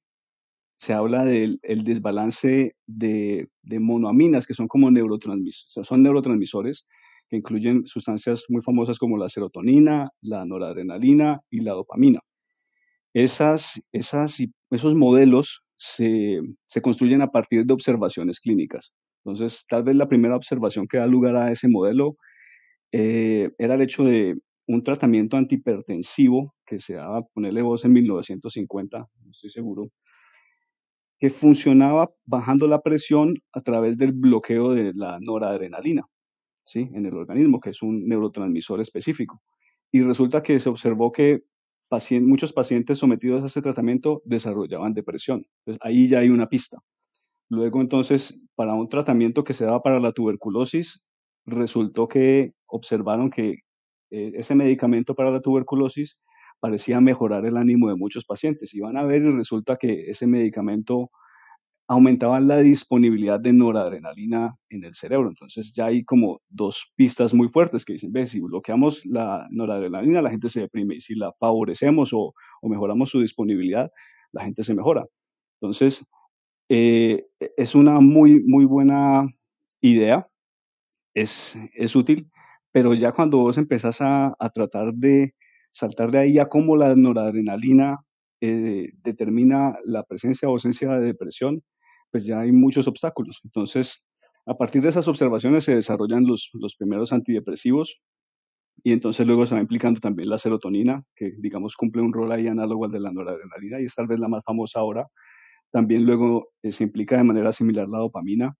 se habla del desbalance de, monoaminas, que son como neurotransmisores, son neurotransmisores que incluyen sustancias muy famosas como la serotonina, la noradrenalina y la dopamina. Esas, esos modelos se, construyen a partir de observaciones clínicas. Entonces, tal vez la primera observación que da lugar a ese modelo eh, era el hecho de un tratamiento antihipertensivo que se daba, ponerle voz en 1950, no estoy seguro, funcionaba bajando la presión a través del bloqueo de la noradrenalina ¿sí? en el organismo, que es un neurotransmisor específico. Y resulta que se observó que muchos pacientes sometidos a ese tratamiento desarrollaban depresión. Ahí ya hay una pista. Luego, entonces, para un tratamiento que se daba para la tuberculosis, resultó que observaron que eh, ese medicamento para la tuberculosis parecía mejorar el ánimo de muchos pacientes. Y van a ver y resulta que ese medicamento aumentaba la disponibilidad de noradrenalina en el cerebro. Entonces ya hay como dos pistas muy fuertes que dicen, ve, si bloqueamos la noradrenalina, la gente se deprime. Y si la favorecemos o, mejoramos su disponibilidad, la gente se mejora. Entonces, eh, es una muy, muy buena idea, es, es útil, pero ya cuando vos empezás a tratar de saltar de ahí a cómo la noradrenalina eh, determina la presencia o ausencia de depresión, pues ya hay muchos obstáculos. Entonces, a partir de esas observaciones se desarrollan los, los primeros antidepresivos y entonces luego se va implicando también la serotonina, que digamos cumple un rol ahí análogo al de la noradrenalina y es tal vez la más famosa ahora. También luego eh, se implica de manera similar la dopamina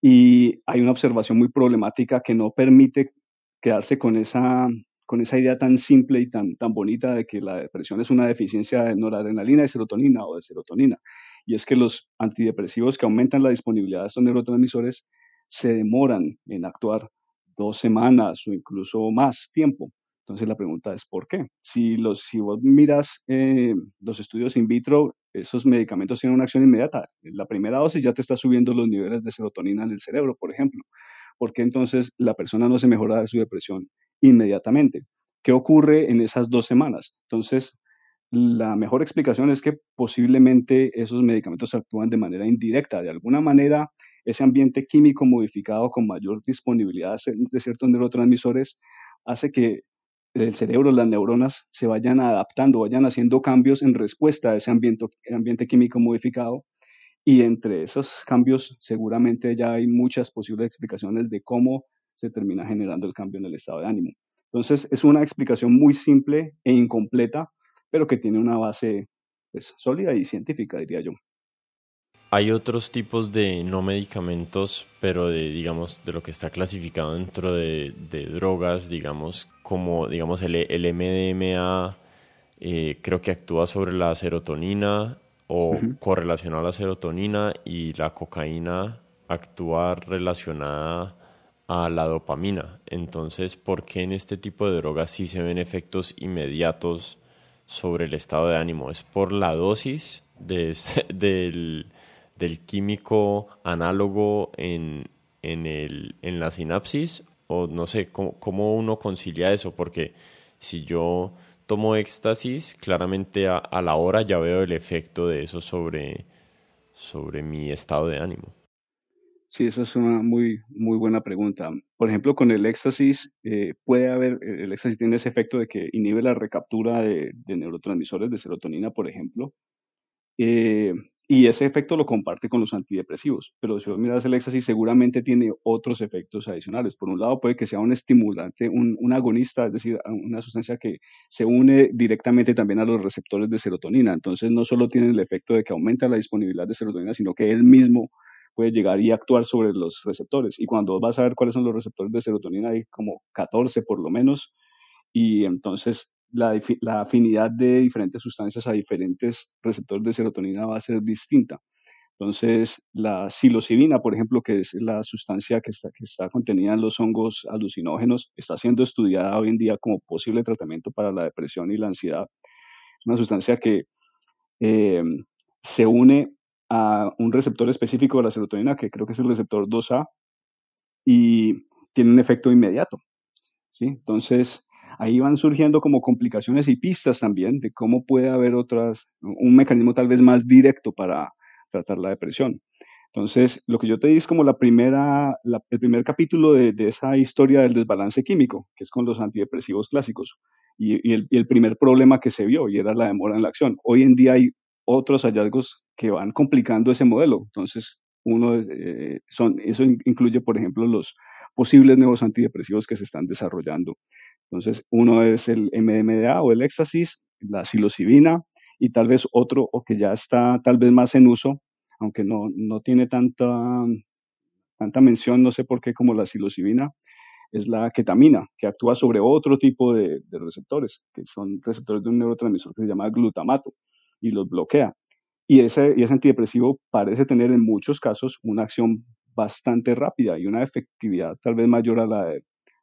y hay una observación muy problemática que no permite quedarse con esa con esa idea tan simple y tan, tan bonita de que la depresión es una deficiencia de noradrenalina, de serotonina o de serotonina. Y es que los antidepresivos que aumentan la disponibilidad de estos neurotransmisores se demoran en actuar dos semanas o incluso más tiempo. Entonces la pregunta es ¿por qué? Si, los, si vos miras eh, los estudios in vitro, esos medicamentos tienen una acción inmediata. la primera dosis ya te está subiendo los niveles de serotonina en el cerebro, por ejemplo. ¿Por qué entonces la persona no se mejora de su depresión inmediatamente. ¿Qué ocurre en esas dos semanas? Entonces, la mejor explicación es que posiblemente esos medicamentos actúan de manera indirecta. De alguna manera, ese ambiente químico modificado con mayor disponibilidad de ciertos neurotransmisores hace que el cerebro, las neuronas, se vayan adaptando, vayan haciendo cambios en respuesta a ese ambiente, ambiente químico modificado. Y entre esos cambios seguramente ya hay muchas posibles explicaciones de cómo se termina generando el cambio en el estado de ánimo. Entonces, es una explicación muy simple e incompleta, pero que tiene una base pues, sólida y científica, diría yo. Hay otros tipos de no medicamentos, pero de, digamos, de lo que está clasificado dentro de, drogas, digamos, como, digamos, el, el MDMA, eh, creo que actúa sobre la serotonina o correlacionado a la serotonina y la cocaína actúa relacionada a la dopamina. Entonces, ¿por qué en este tipo de drogas sí se ven efectos inmediatos sobre el estado de ánimo? ¿Es por la dosis del, químico análogo en, el, en la sinapsis? O no sé, ¿cómo, uno concilia eso? Porque si yo tomo éxtasis, claramente a, a, la hora ya veo el efecto de eso sobre, sobre mi estado de ánimo. Sí, esa es una muy, muy buena pregunta. Por ejemplo, con el éxtasis, eh, puede haber, el éxtasis tiene ese efecto de que inhibe la recaptura de, de neurotransmisores de serotonina, por ejemplo, eh, y ese efecto lo comparte con los antidepresivos. Pero si vos miras el éxtasis, seguramente tiene otros efectos adicionales. Por un lado, puede que sea un estimulante, un, un, agonista, es decir, una sustancia que se une directamente también a los receptores de serotonina. Entonces, no solo tiene el efecto de que aumenta la disponibilidad de serotonina, sino que él mismo puede llegar y actuar sobre los receptores. Y cuando vas a ver cuáles son los receptores de serotonina, hay como 14 por lo menos. Y entonces la, afinidad de diferentes sustancias a diferentes receptores de serotonina va a ser distinta. Entonces, la psilocibina, por ejemplo, que es la sustancia que está, que está contenida en los hongos alucinógenos, está siendo estudiada hoy en día como posible tratamiento para la depresión y la ansiedad. Es una sustancia que eh, se une a un receptor específico de la serotonina, que creo que es el receptor 2A, y tiene un efecto inmediato. ¿sí? Entonces, ahí van surgiendo como complicaciones y pistas también de cómo puede haber otras, un mecanismo tal vez más directo para tratar la depresión. Entonces, lo que yo te di es como la primera, el primer capítulo de, esa historia del desbalance químico, que es con los antidepresivos clásicos, y, el, y, el, primer problema que se vio, y era la demora en la acción. Hoy en día hay otros hallazgos que van complicando ese modelo. Entonces, uno eh, son, eso incluye, por ejemplo, los posibles nuevos antidepresivos que se están desarrollando. Entonces, uno es el MDMA o el éxtasis, la psilocibina y tal vez otro o que ya está tal vez más en uso, aunque no, no tiene tanta, tanta mención, no sé por qué, como la psilocibina, es la ketamina, que actúa sobre otro tipo de, de receptores, que son receptores de un neurotransmisor que se llama glutamato y los bloquea. Y ese, y ese antidepresivo parece tener en muchos casos una acción bastante rápida y una efectividad tal vez mayor a la de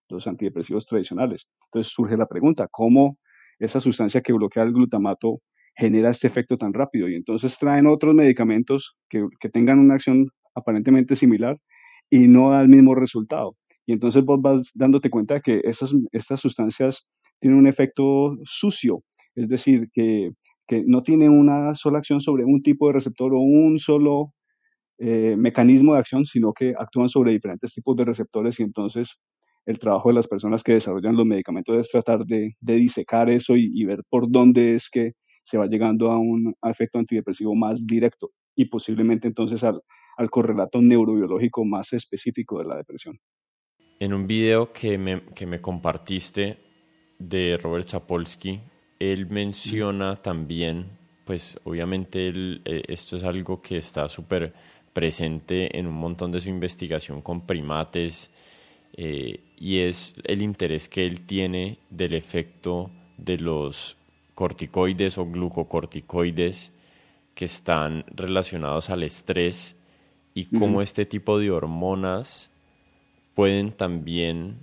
los antidepresivos tradicionales. Entonces surge la pregunta, ¿cómo esa sustancia que bloquea el glutamato genera este efecto tan rápido? Y entonces traen otros medicamentos que, que tengan una acción aparentemente similar y no da el mismo resultado. Y entonces vos vas dándote cuenta de que esas, estas sustancias tienen un efecto sucio, es decir, que que no tiene una sola acción sobre un tipo de receptor o un solo eh, mecanismo de acción, sino que actúan sobre diferentes tipos de receptores y entonces el trabajo de las personas que desarrollan los medicamentos es tratar de, de disecar eso y, ver por dónde es que se va llegando a un efecto antidepresivo más directo y posiblemente entonces al, al correlato neurobiológico más específico de la depresión. En un video que me, que me compartiste de Robert Sapolsky, él menciona también, pues obviamente él, eh, esto es algo que está súper presente en un montón de su investigación con primates eh, y es el interés que él tiene del efecto de los corticoides o glucocorticoides que están relacionados al estrés y cómo este tipo de hormonas pueden también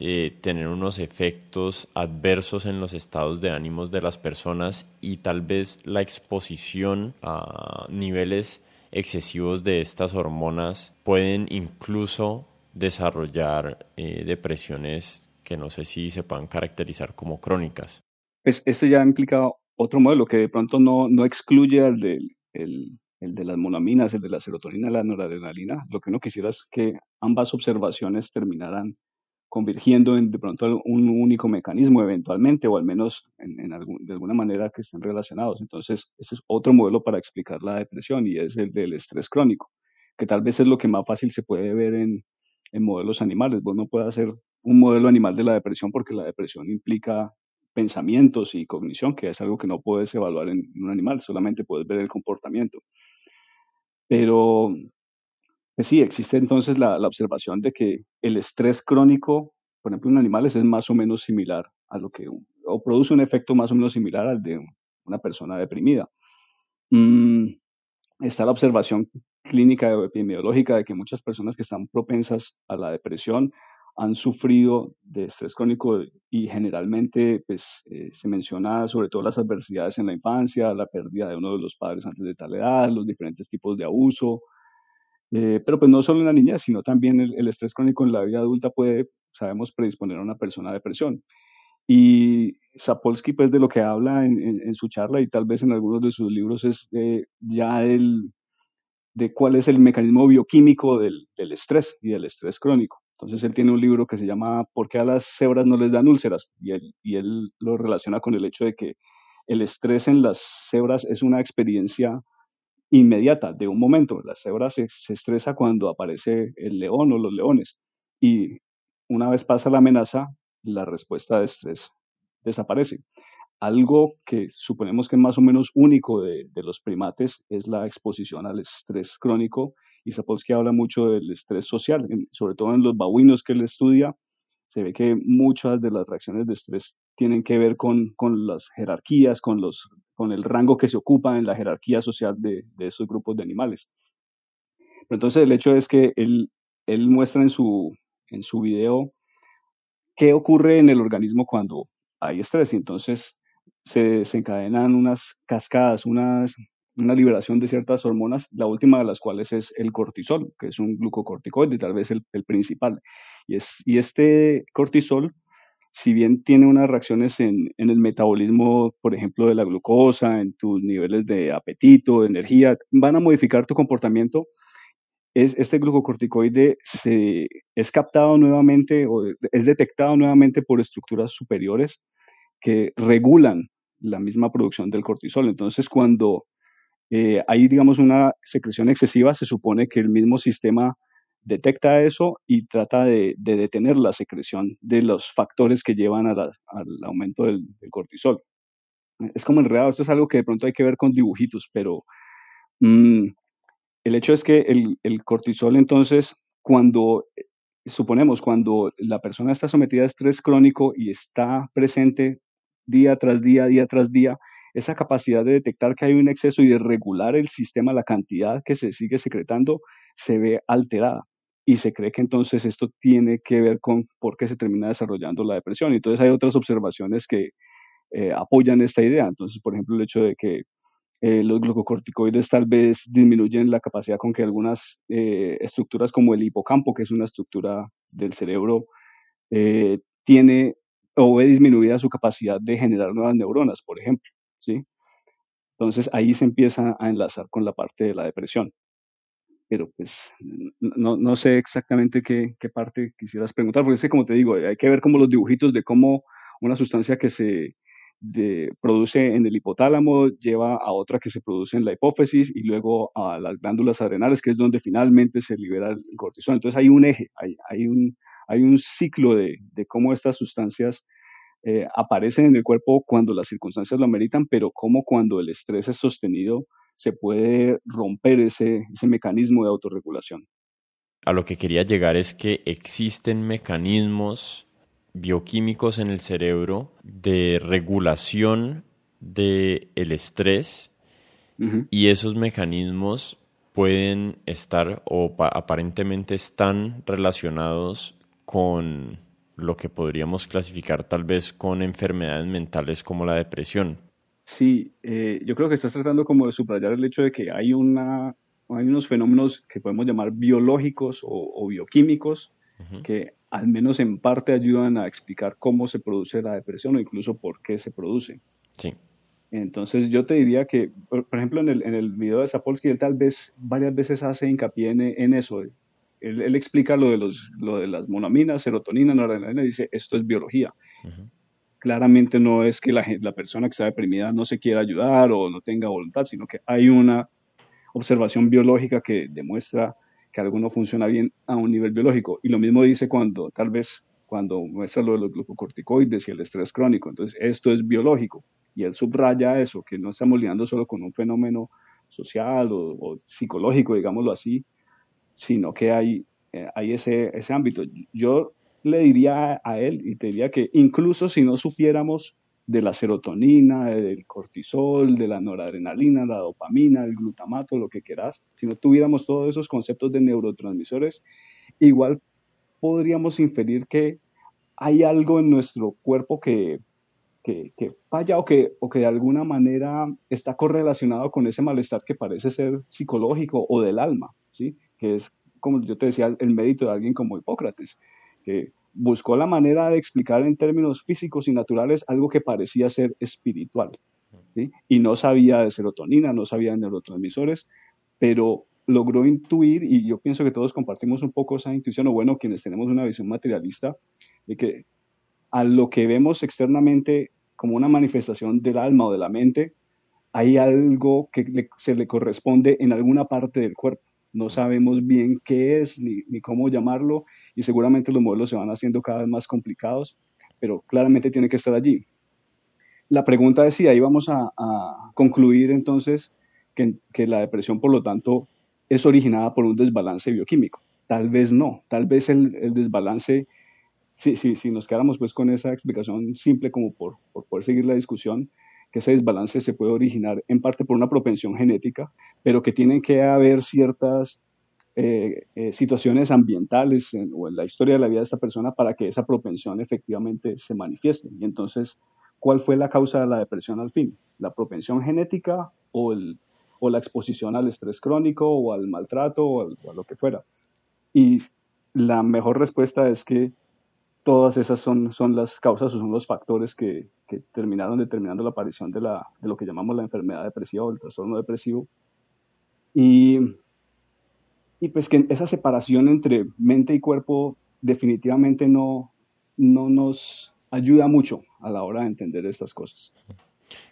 eh, tener unos efectos adversos en los estados de ánimos de las personas y tal vez la exposición a niveles excesivos de estas hormonas pueden incluso desarrollar eh, depresiones que no sé si se puedan caracterizar como crónicas. Pues esto ya implica otro modelo que de pronto no, no excluye al del el, de las monaminas, el de la serotonina, la noradrenalina. Lo que uno quisiera es que ambas observaciones terminaran convergiendo en de pronto un único mecanismo eventualmente, o al menos en, de alguna manera que estén relacionados. Entonces, ese es otro modelo para explicar la depresión y es el del estrés crónico, que tal vez es lo que más fácil se puede ver en, en modelos animales. Vos no puedes hacer un modelo animal de la depresión porque la depresión implica pensamientos y cognición, que es algo que no puedes evaluar en, en un animal, solamente puedes ver el comportamiento. Pero sí, existe entonces la, observación de que el estrés crónico, por ejemplo, en animales es más o menos similar a lo que, o produce un efecto más o menos similar al de una persona deprimida. Mm, está la observación clínica o epidemiológica de que muchas personas que están propensas a la depresión han sufrido de estrés crónico y generalmente pues, eh, se menciona sobre todo las adversidades en la infancia, la pérdida de uno de los padres antes de tal edad, los diferentes tipos de abuso, eh, pero pues no solo en la niñez, sino también el, el, estrés crónico en la vida adulta puede, sabemos, predisponer a una persona a depresión. Y Sapolsky, pues de lo que habla en, su charla y tal vez en algunos de sus libros es ya del, de cuál es el mecanismo bioquímico del, del, estrés y del estrés crónico. Entonces él tiene un libro que se llama ¿Por qué a las cebras no les dan úlceras? Y él, y él lo relaciona con el hecho de que el estrés en las cebras es una experiencia inmediata, de un momento. La cebra se, se estresa cuando aparece el león o los leones. Y una vez pasa la amenaza, la respuesta de estrés desaparece. Algo que suponemos que es más o menos único de, de los primates es la exposición al estrés crónico y Sapolsky habla mucho del estrés social, sobre todo en los babuinos que él estudia, se ve que muchas de las reacciones de estrés tienen que ver con, con las jerarquías, con, los, con el rango que se ocupa en la jerarquía social de, de esos grupos de animales. Entonces el hecho es que él, él muestra en su, en su video qué ocurre en el organismo cuando hay estrés y entonces se desencadenan unas cascadas, unas, una liberación de ciertas hormonas, la última de las cuales es el cortisol, que es un glucocorticoide, tal vez el, el principal. Y, es, y este cortisol, si bien tiene unas reacciones en, el metabolismo, por ejemplo, de la glucosa, en tus niveles de apetito, de energía, van a modificar tu comportamiento, es, este glucocorticoide se, es captado nuevamente o es detectado nuevamente por estructuras superiores que regulan la misma producción del cortisol. Entonces, cuando eh, hay, digamos, una secreción excesiva, se supone que el mismo sistema detecta eso y trata de, de detener la secreción de los factores que llevan al aumento del, cortisol. Es como enredado, esto es algo que de pronto hay que ver con dibujitos, pero mmm, el hecho es que el, el cortisol entonces, cuando suponemos, cuando la persona está sometida a estrés crónico y está presente día tras día, día tras día, esa capacidad de detectar que hay un exceso y de regular el sistema, la cantidad que se sigue secretando, se ve alterada. Y se cree que entonces esto tiene que ver con por qué se termina desarrollando la depresión. Entonces hay otras observaciones que eh, apoyan esta idea. Entonces, por ejemplo, el hecho de que eh, los glucocorticoides tal vez disminuyen la capacidad con que algunas eh, estructuras como el hipocampo, que es una estructura del cerebro, tiene o ve disminuida su capacidad de generar nuevas neuronas, por ejemplo. ¿Sí? Entonces ahí se empieza a enlazar con la parte de la depresión. Pero pues no, no sé exactamente qué, qué, parte quisieras preguntar, porque es que como te digo, hay que ver como los dibujitos de cómo una sustancia que se produce en el hipotálamo lleva a otra que se produce en la hipófisis y luego a las glándulas adrenales, que es donde finalmente se libera el cortisol. Entonces hay un eje, hay, hay, un, hay un ciclo de, de cómo estas sustancias eh, aparecen en el cuerpo cuando las circunstancias lo ameritan, pero como cuando el estrés es sostenido se puede romper ese, ese mecanismo de autorregulación. A lo que quería llegar es que existen mecanismos bioquímicos en el cerebro de regulación del el estrés uh -huh. y esos mecanismos pueden estar o aparentemente están relacionados con lo que podríamos clasificar tal vez con enfermedades mentales como la depresión. Sí, eh, yo creo que estás tratando como de subrayar el hecho de que hay, una, hay unos fenómenos que podemos llamar biológicos o, o bioquímicos uh -huh. que al menos en parte ayudan a explicar cómo se produce la depresión o incluso por qué se produce. Sí. Entonces yo te diría que, por, ejemplo, en el, en el video de Sapolsky, él tal vez varias veces hace hincapié en, en eso, él, él, explica lo de, los, lo de las monaminas, serotonina, noradrenalina, dice, esto es biología. Uh -huh. Claramente no es que la, la, persona que está deprimida no se quiera ayudar o no tenga voluntad, sino que hay una observación biológica que demuestra que algo no funciona bien a un nivel biológico. Y lo mismo dice cuando, tal vez, cuando muestra lo de los glucocorticoides y el estrés crónico. Entonces, esto es biológico. Y él subraya eso, que no estamos lidiando solo con un fenómeno social o, o psicológico, digámoslo así, sino que hay, eh, hay ese, ese ámbito. Yo le diría a él y te diría que incluso si no supiéramos de la serotonina, del cortisol, de la noradrenalina, la dopamina, el glutamato, lo que quieras, si no tuviéramos todos esos conceptos de neurotransmisores, igual podríamos inferir que hay algo en nuestro cuerpo que, que, que falla o que, o que de alguna manera está correlacionado con ese malestar que parece ser psicológico o del alma, ¿sí? Que es, como yo te decía, el mérito de alguien como Hipócrates, que buscó la manera de explicar en términos físicos y naturales algo que parecía ser espiritual. Y no sabía de serotonina, no sabía de neurotransmisores, pero logró intuir, y yo pienso que todos compartimos un poco esa intuición, o bueno, quienes tenemos una visión materialista, de que a lo que vemos externamente como una manifestación del alma o de la mente, hay algo que se le corresponde en alguna parte del cuerpo. No sabemos bien qué es ni, ni, cómo llamarlo y seguramente los modelos se van haciendo cada vez más complicados, pero claramente tiene que estar allí. La pregunta es si ahí vamos a, a concluir entonces que, que, la depresión, por lo tanto, es originada por un desbalance bioquímico. Tal vez no, tal vez el, el desbalance, si, si, si, nos quedáramos pues con esa explicación simple como por, por poder seguir la discusión, que ese desbalance se puede originar en parte por una propensión genética, pero que tienen que haber ciertas eh, eh, situaciones ambientales o en la historia de la vida de esta persona para que esa propensión efectivamente se manifieste. Y entonces, ¿cuál fue la causa de la depresión al fin? ¿La propensión genética o, el, o la exposición al estrés crónico o al maltrato o, o a lo que fuera? Y la mejor respuesta es que todas esas son, son las causas o son los factores que, que terminaron determinando la aparición de, la, de lo que llamamos la enfermedad depresiva o el trastorno depresivo. Y, y pues que esa separación entre mente y cuerpo definitivamente no, no nos ayuda mucho a la hora de entender estas cosas.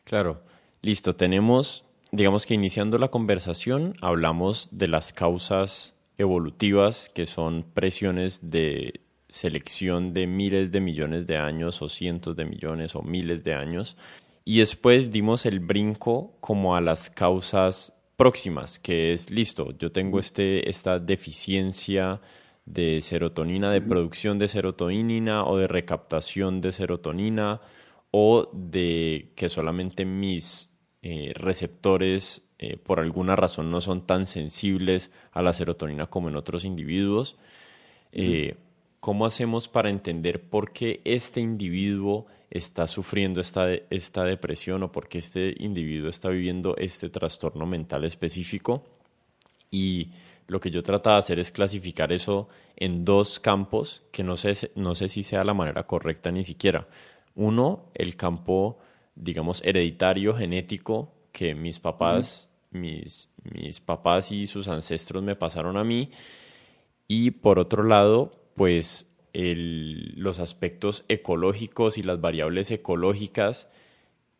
Claro, listo, tenemos, digamos que iniciando la conversación, hablamos de las causas evolutivas que son presiones de selección de miles de millones de años o cientos de millones o miles de años. Y después dimos el brinco como a las causas próximas, que es listo, yo tengo este, esta deficiencia de serotonina, de producción de serotonina o de recaptación de serotonina o de que solamente mis eh, receptores eh, por alguna razón no son tan sensibles a la serotonina como en otros individuos. Eh, ¿Cómo hacemos para entender por qué este individuo está sufriendo esta, esta depresión o por qué este individuo está viviendo este trastorno mental específico? Y lo que yo trato de hacer es clasificar eso en dos campos que no sé, no sé si sea la manera correcta ni siquiera. Uno, el campo, digamos, hereditario, genético, que mis papás, mis, mis papás y sus ancestros me pasaron a mí. Y por otro lado, pues los aspectos ecológicos y las variables ecológicas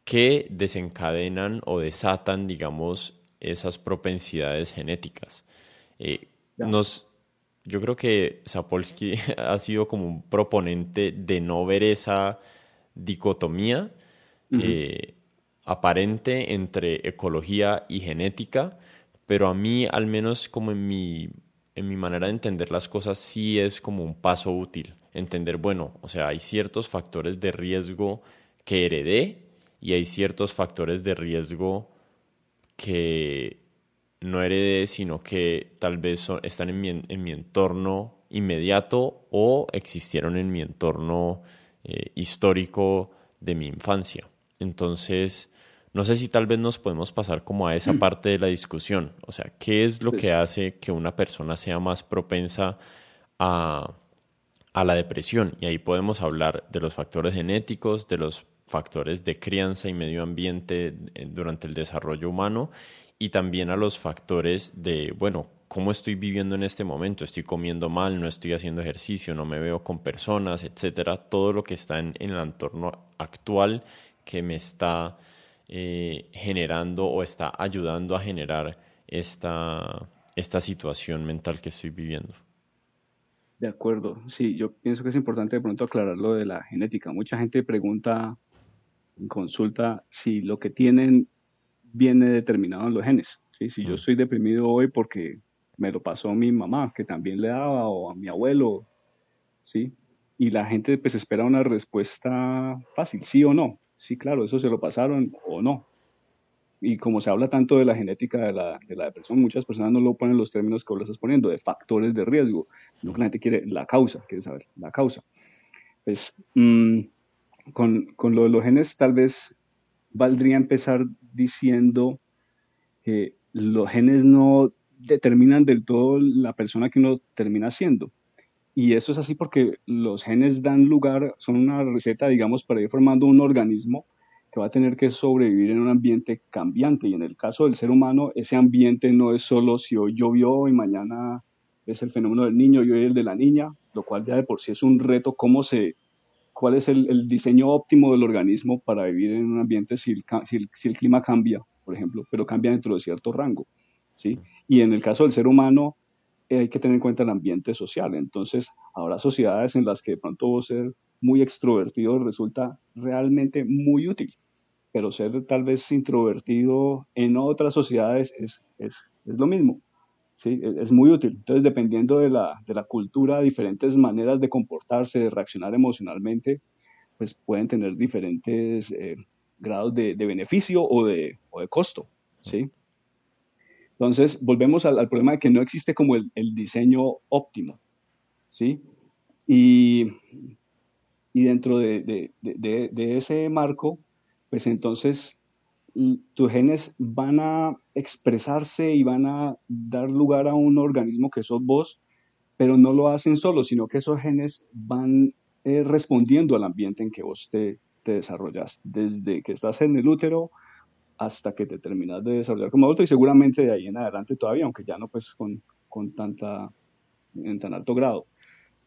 que desencadenan o desatan, digamos, esas propensidades genéticas. Eh, nos, yo creo que Sapolsky ha sido como un proponente de no ver esa dicotomía eh, aparente entre ecología y genética, pero a mí, al menos como en mi en mi manera de entender las cosas sí es como un paso útil. Entender, bueno, o sea, hay ciertos factores de riesgo que heredé y hay ciertos factores de riesgo que no heredé, sino que tal vez están en mi, en mi, entorno inmediato o existieron en mi entorno eh, histórico de mi infancia. Entonces, no sé si tal vez nos podemos pasar como a esa mm. parte de la discusión. O sea, ¿qué es lo que hace que una persona sea más propensa a, a la depresión? Y ahí podemos hablar de los factores genéticos, de los factores de crianza y medio ambiente eh, durante el desarrollo humano y también a los factores de, bueno, cómo estoy viviendo en este momento, estoy comiendo mal, no estoy haciendo ejercicio, no me veo con personas, etcétera, todo lo que está en, en el entorno actual que me está eh, generando o está ayudando a generar esta, esta situación mental que estoy viviendo. De acuerdo, sí, yo pienso que es importante de pronto aclarar lo de la genética. Mucha gente pregunta en consulta si lo que tienen viene determinado en los genes. ¿sí? Si yo estoy deprimido hoy porque me lo pasó mi mamá, que también le daba, o a mi abuelo, ¿sí? Y la gente pues espera una respuesta fácil, sí o no. Sí, claro, eso se lo pasaron o no. Y como se habla tanto de la genética de la, de la depresión, muchas personas no lo ponen los términos que vos estás poniendo, de factores de riesgo, sino que la gente quiere la causa, quiere saber la causa. Pues mm, con, con lo de los genes tal vez valdría empezar diciendo que los genes no determinan del todo la persona que uno termina siendo. Y eso es así porque los genes dan lugar, son una receta, digamos, para ir formando un organismo que va a tener que sobrevivir en un ambiente cambiante. Y en el caso del ser humano, ese ambiente no es solo si hoy llovió y mañana es el fenómeno del niño y hoy el de la niña, lo cual ya de por sí es un reto, cómo se, cuál es el, diseño óptimo del organismo para vivir en un ambiente si el, si el, clima cambia, por ejemplo, pero cambia dentro de cierto rango. ¿sí? Y en el caso del ser humano, hay que tener en cuenta el ambiente social. Entonces, habrá sociedades en las que de pronto ser muy extrovertido resulta realmente muy útil, pero ser tal vez introvertido en otras sociedades es, es, es lo mismo. ¿sí? Es, muy útil. Entonces, dependiendo de la, de la, cultura, diferentes maneras de comportarse, de reaccionar emocionalmente, pues pueden tener diferentes eh, grados de, de, beneficio o de, o de costo. ¿sí? Entonces, volvemos al, al, problema de que no existe como el, el diseño óptimo. ¿sí? Y, y dentro de, de, de ese marco, pues entonces tus genes van a expresarse y van a dar lugar a un organismo que sos vos, pero no lo hacen solo, sino que esos genes van eh, respondiendo al ambiente en que vos te, te desarrollas, desde que estás en el útero hasta que te terminas de desarrollar como adulto y seguramente de ahí en adelante todavía, aunque ya no pues con, con tanta, en tan alto grado.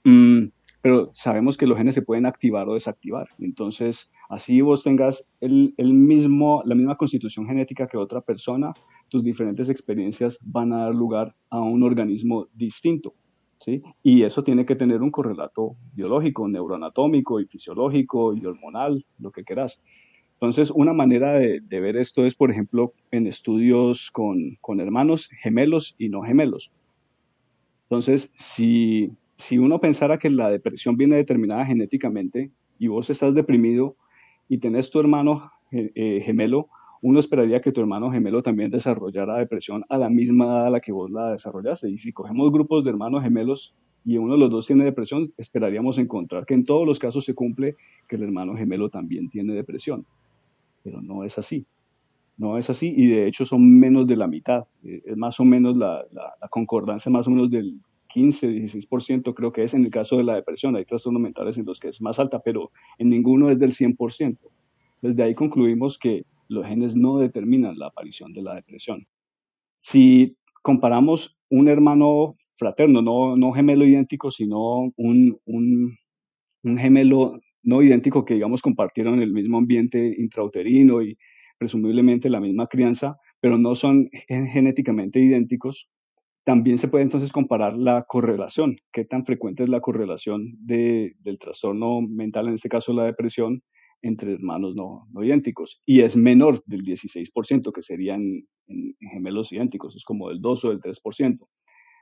Mm, pero sabemos que los genes se pueden activar o desactivar. Entonces, así vos tengas el, el, mismo, la misma constitución genética que otra persona, tus diferentes experiencias van a dar lugar a un organismo distinto. ¿sí? Y eso tiene que tener un correlato biológico, neuroanatómico y fisiológico y hormonal, lo que quieras. Entonces, una manera de, ver esto es, por ejemplo, en estudios con, hermanos gemelos y no gemelos. Entonces, si si uno pensara que la depresión viene determinada genéticamente y vos estás deprimido y tenés tu hermano eh, eh, gemelo, uno esperaría que tu hermano gemelo también desarrollara depresión a la misma edad a la que vos la desarrollaste. Y si cogemos grupos de hermanos gemelos y uno de los dos tiene depresión, esperaríamos encontrar que en todos los casos se cumple que el hermano gemelo también tiene depresión. Pero no es así. No es así y de hecho son menos de la mitad. Eh, es más o menos la, concordancia más o menos del 15, 16% creo que es en el caso de la depresión. Hay trastornos mentales en los que es más alta, pero en ninguno es del 100%. Desde ahí concluimos que los genes no determinan la aparición de la depresión. Si comparamos un hermano fraterno, no, no gemelo idéntico, sino un, un gemelo no idéntico que, digamos, compartieron el mismo ambiente intrauterino y presumiblemente la misma crianza, pero no son genéticamente idénticos, también se puede entonces comparar la correlación, qué tan frecuente es la correlación de, del trastorno mental, en este caso la depresión, entre hermanos no, idénticos. Y es menor del 16%, que serían gemelos idénticos, es como del 2 o del 3%.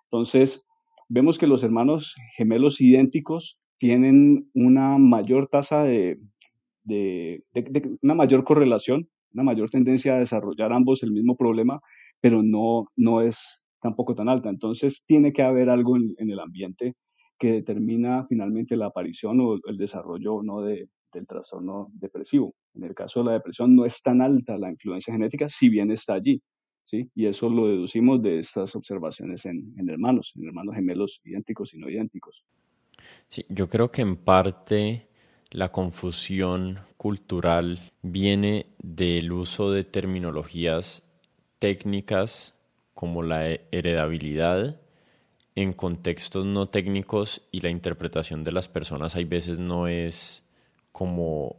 Entonces, vemos que los hermanos gemelos idénticos tienen una mayor tasa de, de, una mayor correlación, una mayor tendencia a desarrollar ambos el mismo problema, pero no, no es tampoco tan alta. Entonces tiene que haber algo en, el ambiente que determina finalmente la aparición o el desarrollo no de, del trastorno depresivo. En el caso de la depresión no es tan alta la influencia genética, si bien está allí. ¿sí? Y eso lo deducimos de estas observaciones en, en hermanos, en hermanos gemelos idénticos y no idénticos. Sí, yo creo que en parte la confusión cultural viene del uso de terminologías técnicas como la heredabilidad en contextos no técnicos y la interpretación de las personas. Hay veces no es como,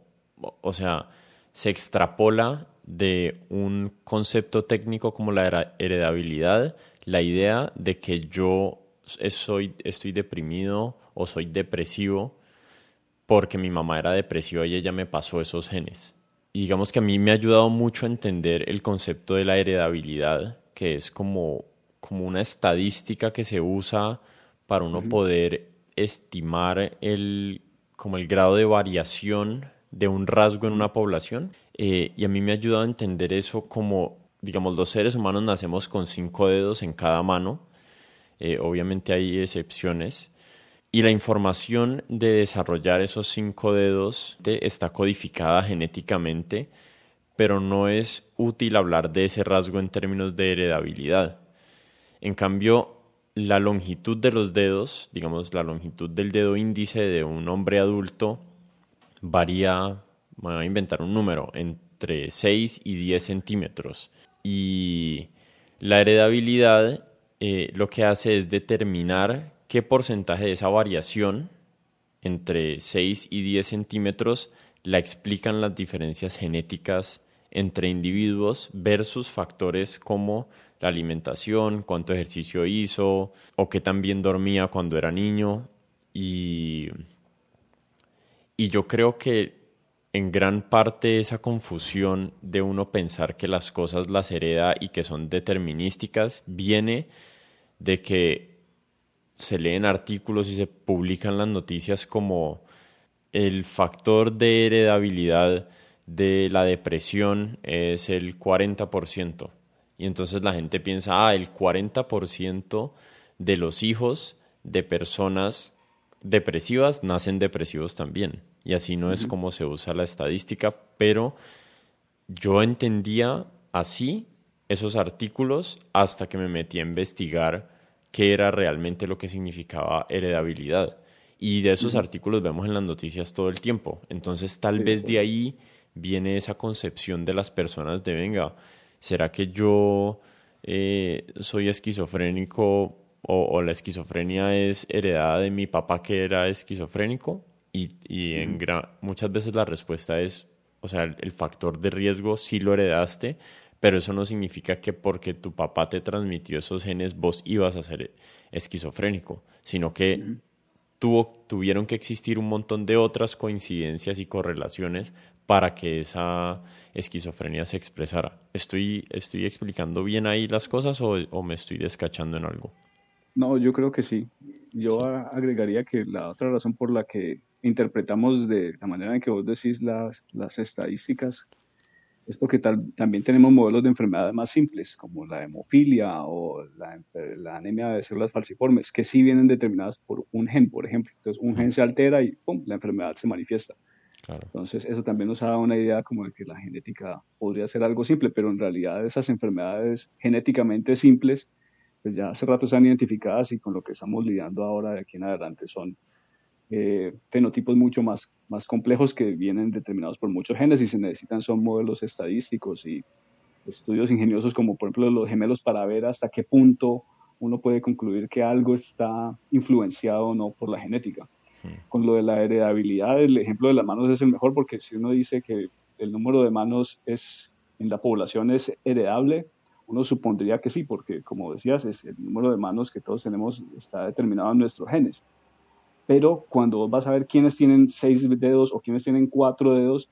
o sea, se extrapola de un concepto técnico como la heredabilidad, la idea de que yo soy, estoy deprimido o soy depresivo porque mi mamá era depresiva y ella me pasó esos genes. Y digamos que a mí me ha ayudado mucho a entender el concepto de la heredabilidad que es como, como una estadística que se usa para uno poder estimar el, como el grado de variación de un rasgo en una población. Eh, y a mí me ha ayudado a entender eso como, digamos, los seres humanos nacemos con cinco dedos en cada mano. Eh, obviamente hay excepciones. Y la información de desarrollar esos cinco dedos está codificada genéticamente pero no es útil hablar de ese rasgo en términos de heredabilidad. En cambio, la longitud de los dedos, digamos la longitud del dedo índice de un hombre adulto, varía, voy a inventar un número, en entre 6 y 10 centímetros. Y la heredabilidad eh, lo que hace es determinar qué porcentaje de esa variación entre 6 y 10 centímetros la explican las diferencias genéticas entre individuos versus factores como la alimentación, cuánto ejercicio hizo o qué tan bien dormía cuando era niño. Y, y yo creo que en gran parte esa confusión de uno pensar que las cosas las hereda y que son determinísticas viene de que se leen artículos y se publican las noticias como el factor de heredabilidad de la depresión es el 40%. Y entonces la gente piensa, ah, el 40% de los hijos de personas depresivas nacen depresivos también. Y así no es como se usa la estadística, pero yo entendía así esos artículos hasta que me metí a investigar qué era realmente lo que significaba heredabilidad. Y de esos artículos vemos en las noticias todo el tiempo. Entonces tal vez de ahí viene esa concepción de las personas de, venga, ¿será que yo eh, soy esquizofrénico o, la esquizofrenia es heredada de mi papá que era esquizofrénico? Y, y en muchas veces la respuesta es, o sea, el factor de riesgo sí lo heredaste, pero eso no significa que porque tu papá te transmitió esos genes vos ibas a ser esquizofrénico, sino que tuvo, tuvieron que existir un montón de otras coincidencias y correlaciones para que esa esquizofrenia se expresara. ¿Estoy, estoy explicando bien ahí las cosas o, me estoy descachando en algo? No, yo creo que sí. Yo agregaría que la otra razón por la que interpretamos de la manera en que vos decís las, las estadísticas es porque también tenemos modelos de enfermedades más simples, como la hemofilia o la, anemia de células falciformes, que sí vienen determinadas por un gen, por ejemplo. Entonces, un gen se altera y ¡pum! la enfermedad se manifiesta. Entonces, eso también nos ha dado una idea como de que la genética podría ser algo simple, pero en realidad esas enfermedades genéticamente simples, pues ya hace rato están identificadas y con lo que estamos lidiando ahora de aquí en adelante son eh, fenotipos mucho más, más complejos que vienen determinados por muchos genes y se necesitan son modelos estadísticos y estudios ingeniosos como por ejemplo los gemelos para ver hasta qué punto uno puede concluir que algo está influenciado o no por la genética. Con lo de la heredabilidad, el ejemplo de las manos es el mejor porque si uno dice que el número de manos es, en la población es heredable, uno supondría que sí, porque como decías, es el número de manos que todos tenemos está determinado en nuestros genes pero cuando vas a ver quiénes tienen seis dedos o quiénes tienen cuatro dedos,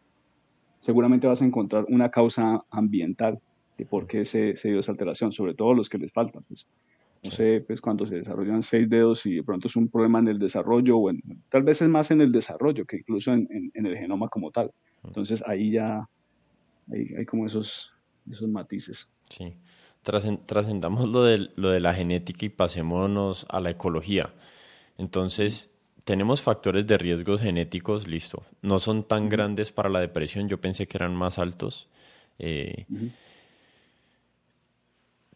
seguramente vas a encontrar una causa ambiental de por qué se, se dio esa alteración, sobre todo los que les faltan. Pues. No sé, pues cuando se desarrollan seis dedos y de pronto es un problema en el desarrollo, o tal vez es más en el desarrollo que incluso en, en, el genoma como tal. Entonces ahí ya hay, hay como esos, esos matices. Sí. Trascendamos lo de, lo de la genética y pasémonos a la ecología. Entonces, tenemos factores de riesgos genéticos, listo. No son tan grandes para la depresión, yo pensé que eran más altos. Eh,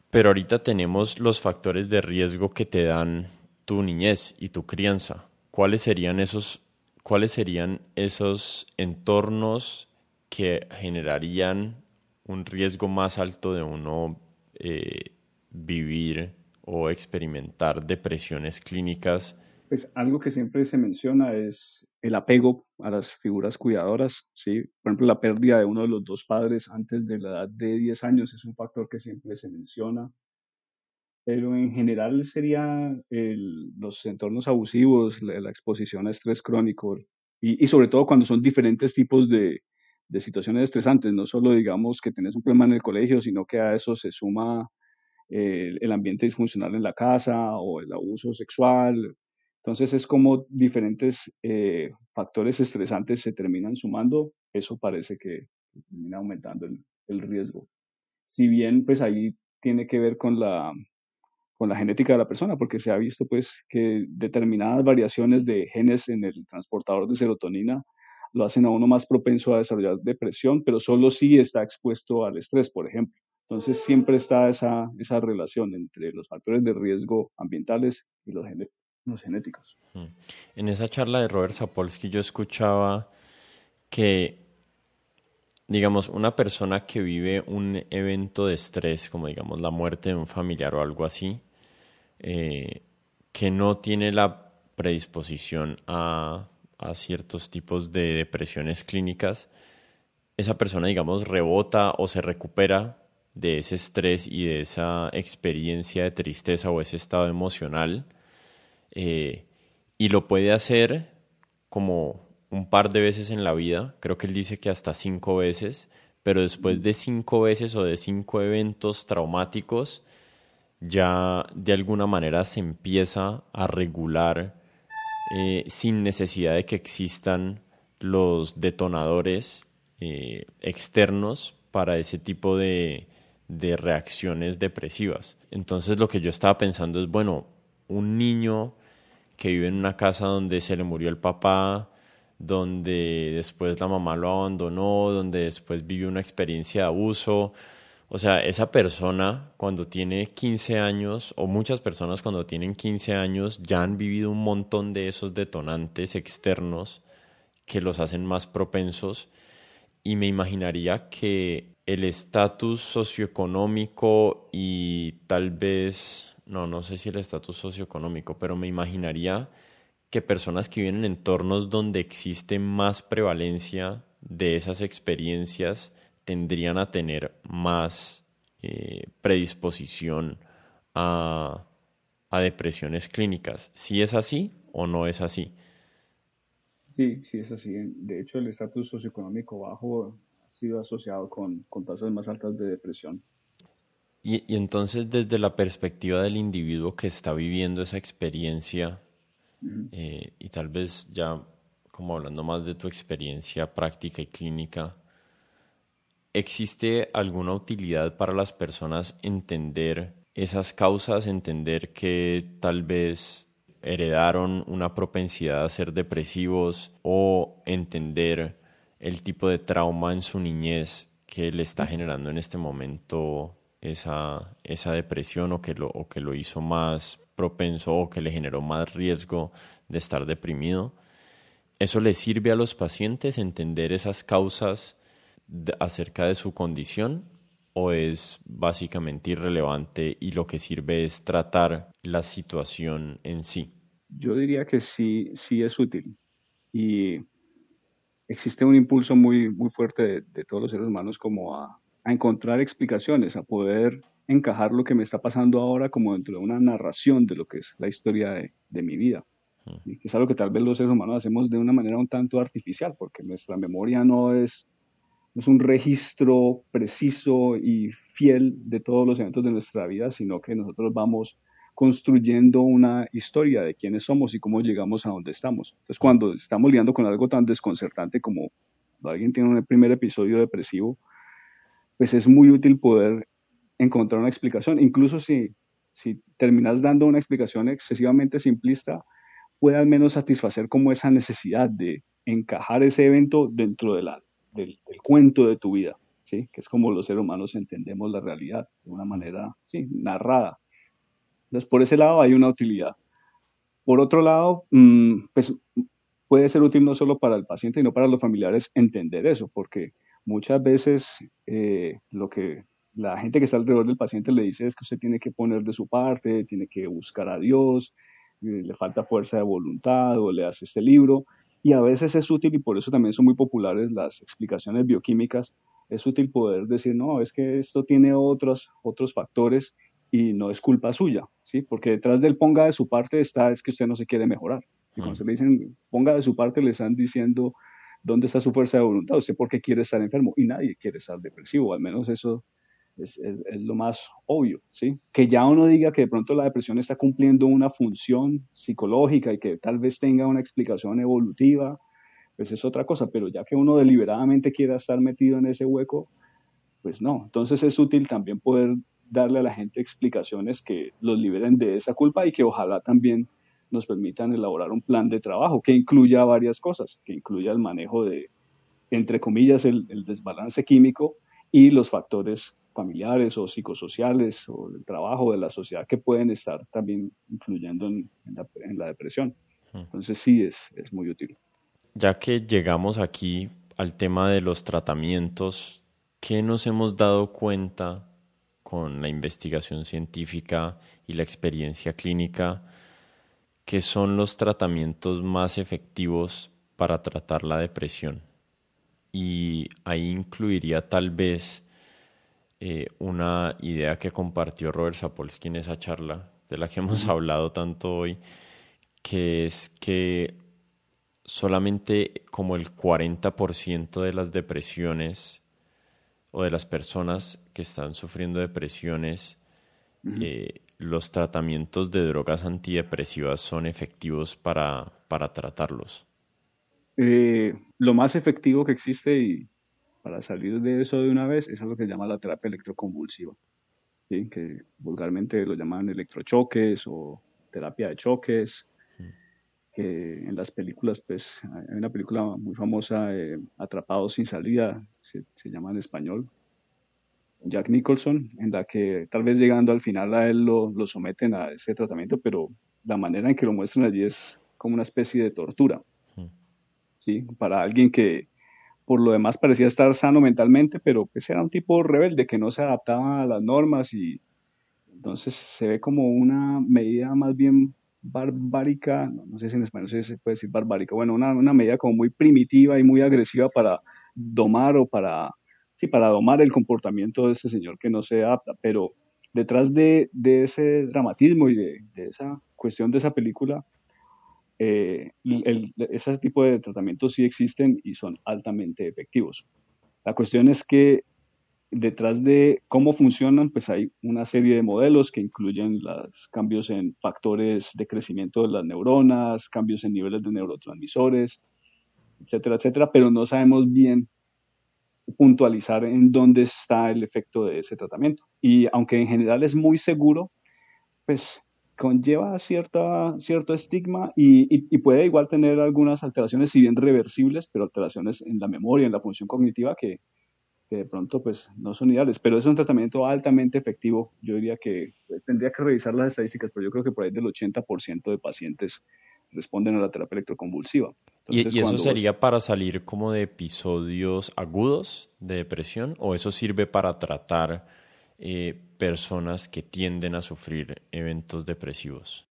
pero ahorita tenemos los factores de riesgo que te dan tu niñez y tu crianza. ¿Cuáles serían esos, cuáles serían esos entornos que generarían un riesgo más alto de uno eh, vivir o experimentar depresiones clínicas pues algo que siempre se menciona es el apego a las figuras cuidadoras, ¿sí? Por ejemplo, la pérdida de uno de los dos padres antes de la edad de 10 años es un factor que siempre se menciona. Pero en general sería los entornos abusivos, la, exposición a estrés crónico y, sobre todo cuando son diferentes tipos de, de situaciones estresantes, no solo digamos que tenés un problema en el colegio, sino que a eso se suma el, el ambiente disfuncional en la casa o el abuso sexual, entonces es como diferentes eh, factores estresantes se terminan sumando, eso parece que termina aumentando el, riesgo. Si bien pues ahí tiene que ver con la, con la genética de la persona, porque se ha visto pues que determinadas variaciones de genes en el transportador de serotonina lo hacen a uno más propenso a desarrollar depresión, pero solo si está expuesto al estrés, por ejemplo. Entonces siempre está esa, esa relación entre los factores de riesgo ambientales y los, genes genéticos. En esa charla de Robert Sapolsky yo escuchaba que digamos, una persona que vive un evento de estrés, como digamos la muerte de un familiar o algo así, eh, que no tiene la predisposición a, a ciertos tipos de depresiones clínicas, esa persona, digamos, rebota o se recupera de ese estrés y de esa experiencia de tristeza o ese estado emocional eh, y lo puede hacer como un par de veces en la vida, creo que él dice que hasta cinco veces, pero después de cinco veces o de cinco eventos traumáticos, ya de alguna manera se empieza a regular eh, sin necesidad de que existan los detonadores eh, externos para ese tipo de, de reacciones depresivas. Entonces lo que yo estaba pensando es, bueno, un niño que vive en una casa donde se le murió el papá, donde después la mamá lo abandonó, donde después vivió una experiencia de abuso. O sea, esa persona cuando tiene 15 años, o muchas personas cuando tienen 15 años, ya han vivido un montón de esos detonantes externos que los hacen más propensos. Y me imaginaría que el estatus socioeconómico y tal vez, no, no sé si el estatus socioeconómico, pero me imaginaría que personas que viven en entornos donde existe más prevalencia de esas experiencias tendrían a tener más eh, predisposición a, a, depresiones clínicas. ¿Sí es así o no es así? Sí, sí es así. De hecho, el estatus socioeconómico bajo ha sido asociado con, con tasas más altas de depresión. Y, y, entonces, desde la perspectiva del individuo que está viviendo esa experiencia, eh, y tal vez ya como hablando más de tu experiencia práctica y clínica, ¿existe alguna utilidad para las personas entender esas causas, entender que tal vez heredaron una propensidad a ser depresivos o entender el tipo de trauma en su niñez que le está generando en este momento esa, esa depresión o que, lo, o que lo hizo más propenso o que le generó más riesgo de estar deprimido. ¿Eso le sirve a los pacientes entender esas causas acerca de su condición o es básicamente irrelevante y lo que sirve es tratar la situación en sí? Yo diría que sí, sí es útil y existe un impulso muy, muy fuerte de, todos los seres humanos como a, a encontrar explicaciones, a poder encajar lo que me está pasando ahora como dentro de una narración de lo que es la historia de, de mi vida. Y que es algo que tal vez los seres humanos hacemos de una manera un tanto artificial, porque nuestra memoria no es, es un registro preciso y fiel de todos los eventos de nuestra vida, sino que nosotros vamos construyendo una historia de quiénes somos y cómo llegamos a donde estamos. Entonces, cuando estamos lidiando con algo tan desconcertante como alguien tiene un primer episodio depresivo, pues es muy útil poder encontrar una explicación. Incluso si, si terminas dando una explicación excesivamente simplista, puede al menos satisfacer como esa necesidad de encajar ese evento dentro de la, del, cuento de tu vida, ¿sí? que es como los seres humanos entendemos la realidad de una manera ¿sí? narrada. Entonces, por ese lado hay una utilidad. Por otro lado, mm, pues puede ser útil no solo para el paciente, sino para los familiares entender eso, porque muchas veces eh, lo que la gente que está alrededor del paciente le dice es que usted tiene que poner de su parte, tiene que buscar a Dios, eh, le falta fuerza de voluntad o le hace este libro. Y a veces es útil, y por eso también son muy populares las explicaciones bioquímicas, es útil poder decir, no, es que esto tiene otros, otros factores y no es culpa suya, ¿sí? Porque detrás del ponga de su parte está es que usted no se quiere mejorar. Y cuando se le dicen ponga de su parte, le están diciendo dónde está su fuerza de voluntad, usted por qué quiere estar enfermo y nadie quiere estar depresivo, al menos eso es, lo más obvio, ¿sí? Que ya uno diga que de pronto la depresión está cumpliendo una función psicológica y que tal vez tenga una explicación evolutiva, pues es otra cosa, pero ya que uno deliberadamente quiera estar metido en ese hueco, pues no. Entonces es útil también poder darle a la gente explicaciones que los liberen de esa culpa y que ojalá también nos permitan elaborar un plan de trabajo que incluya varias cosas, que incluya el manejo de, entre comillas, el, el desbalance químico y los factores familiares o psicosociales o del trabajo de la sociedad que pueden estar también influyendo en, la, depresión. Entonces sí es, es muy útil. Ya que llegamos aquí al tema de los tratamientos, ¿qué nos hemos dado cuenta con la investigación científica y la experiencia clínica que son los tratamientos más efectivos para tratar la depresión? Y ahí incluiría tal vez eh, una idea que compartió Robert Sapolsky en esa charla, de la que hemos hablado tanto hoy, que es que solamente como el 40% de las depresiones o de las personas que están sufriendo depresiones, eh, los tratamientos de drogas antidepresivas son efectivos para, para tratarlos. Eh, lo más efectivo que existe y para salir de eso de una vez es lo que se llama la terapia electroconvulsiva, ¿sí? que vulgarmente lo llaman electrochoques o terapia de choques que en las películas, pues hay una película muy famosa, eh, Atrapados sin salida, se, llama en español, Jack Nicholson, en la que tal vez llegando al final a él lo, lo, someten a ese tratamiento, pero la manera en que lo muestran allí es como una especie de tortura, ¿sí? Para alguien que por lo demás parecía estar sano mentalmente, pero pues era un tipo rebelde que no se adaptaba a las normas y entonces se ve como una medida más bien barbárica, no, sé si en español se puede decir barbárica, bueno, una, una, medida como muy primitiva y muy agresiva para domar o para, sí, para domar el comportamiento de ese señor que no se adapta, pero detrás de, de ese dramatismo y de, de, esa cuestión de esa película, eh, el, ese tipo de tratamientos sí existen y son altamente efectivos. La cuestión es que detrás de cómo funcionan, pues hay una serie de modelos que incluyen los cambios en factores de crecimiento de las neuronas, cambios en niveles de neurotransmisores, etcétera, etcétera, pero no sabemos bien puntualizar en dónde está el efecto de ese tratamiento. Y aunque en general es muy seguro, pues conlleva cierta, cierto estigma y, y, puede igual tener algunas alteraciones, si bien reversibles, pero alteraciones en la memoria, en la función cognitiva que, que de pronto pues no son ideales, pero es un tratamiento altamente efectivo. Yo diría que pues, tendría que revisar las estadísticas, pero yo creo que por ahí del 80% de pacientes responden a la terapia electroconvulsiva. ¿Y, eso sería para salir como de episodios agudos de depresión o eso sirve para tratar eh, personas que tienden a sufrir eventos depresivos?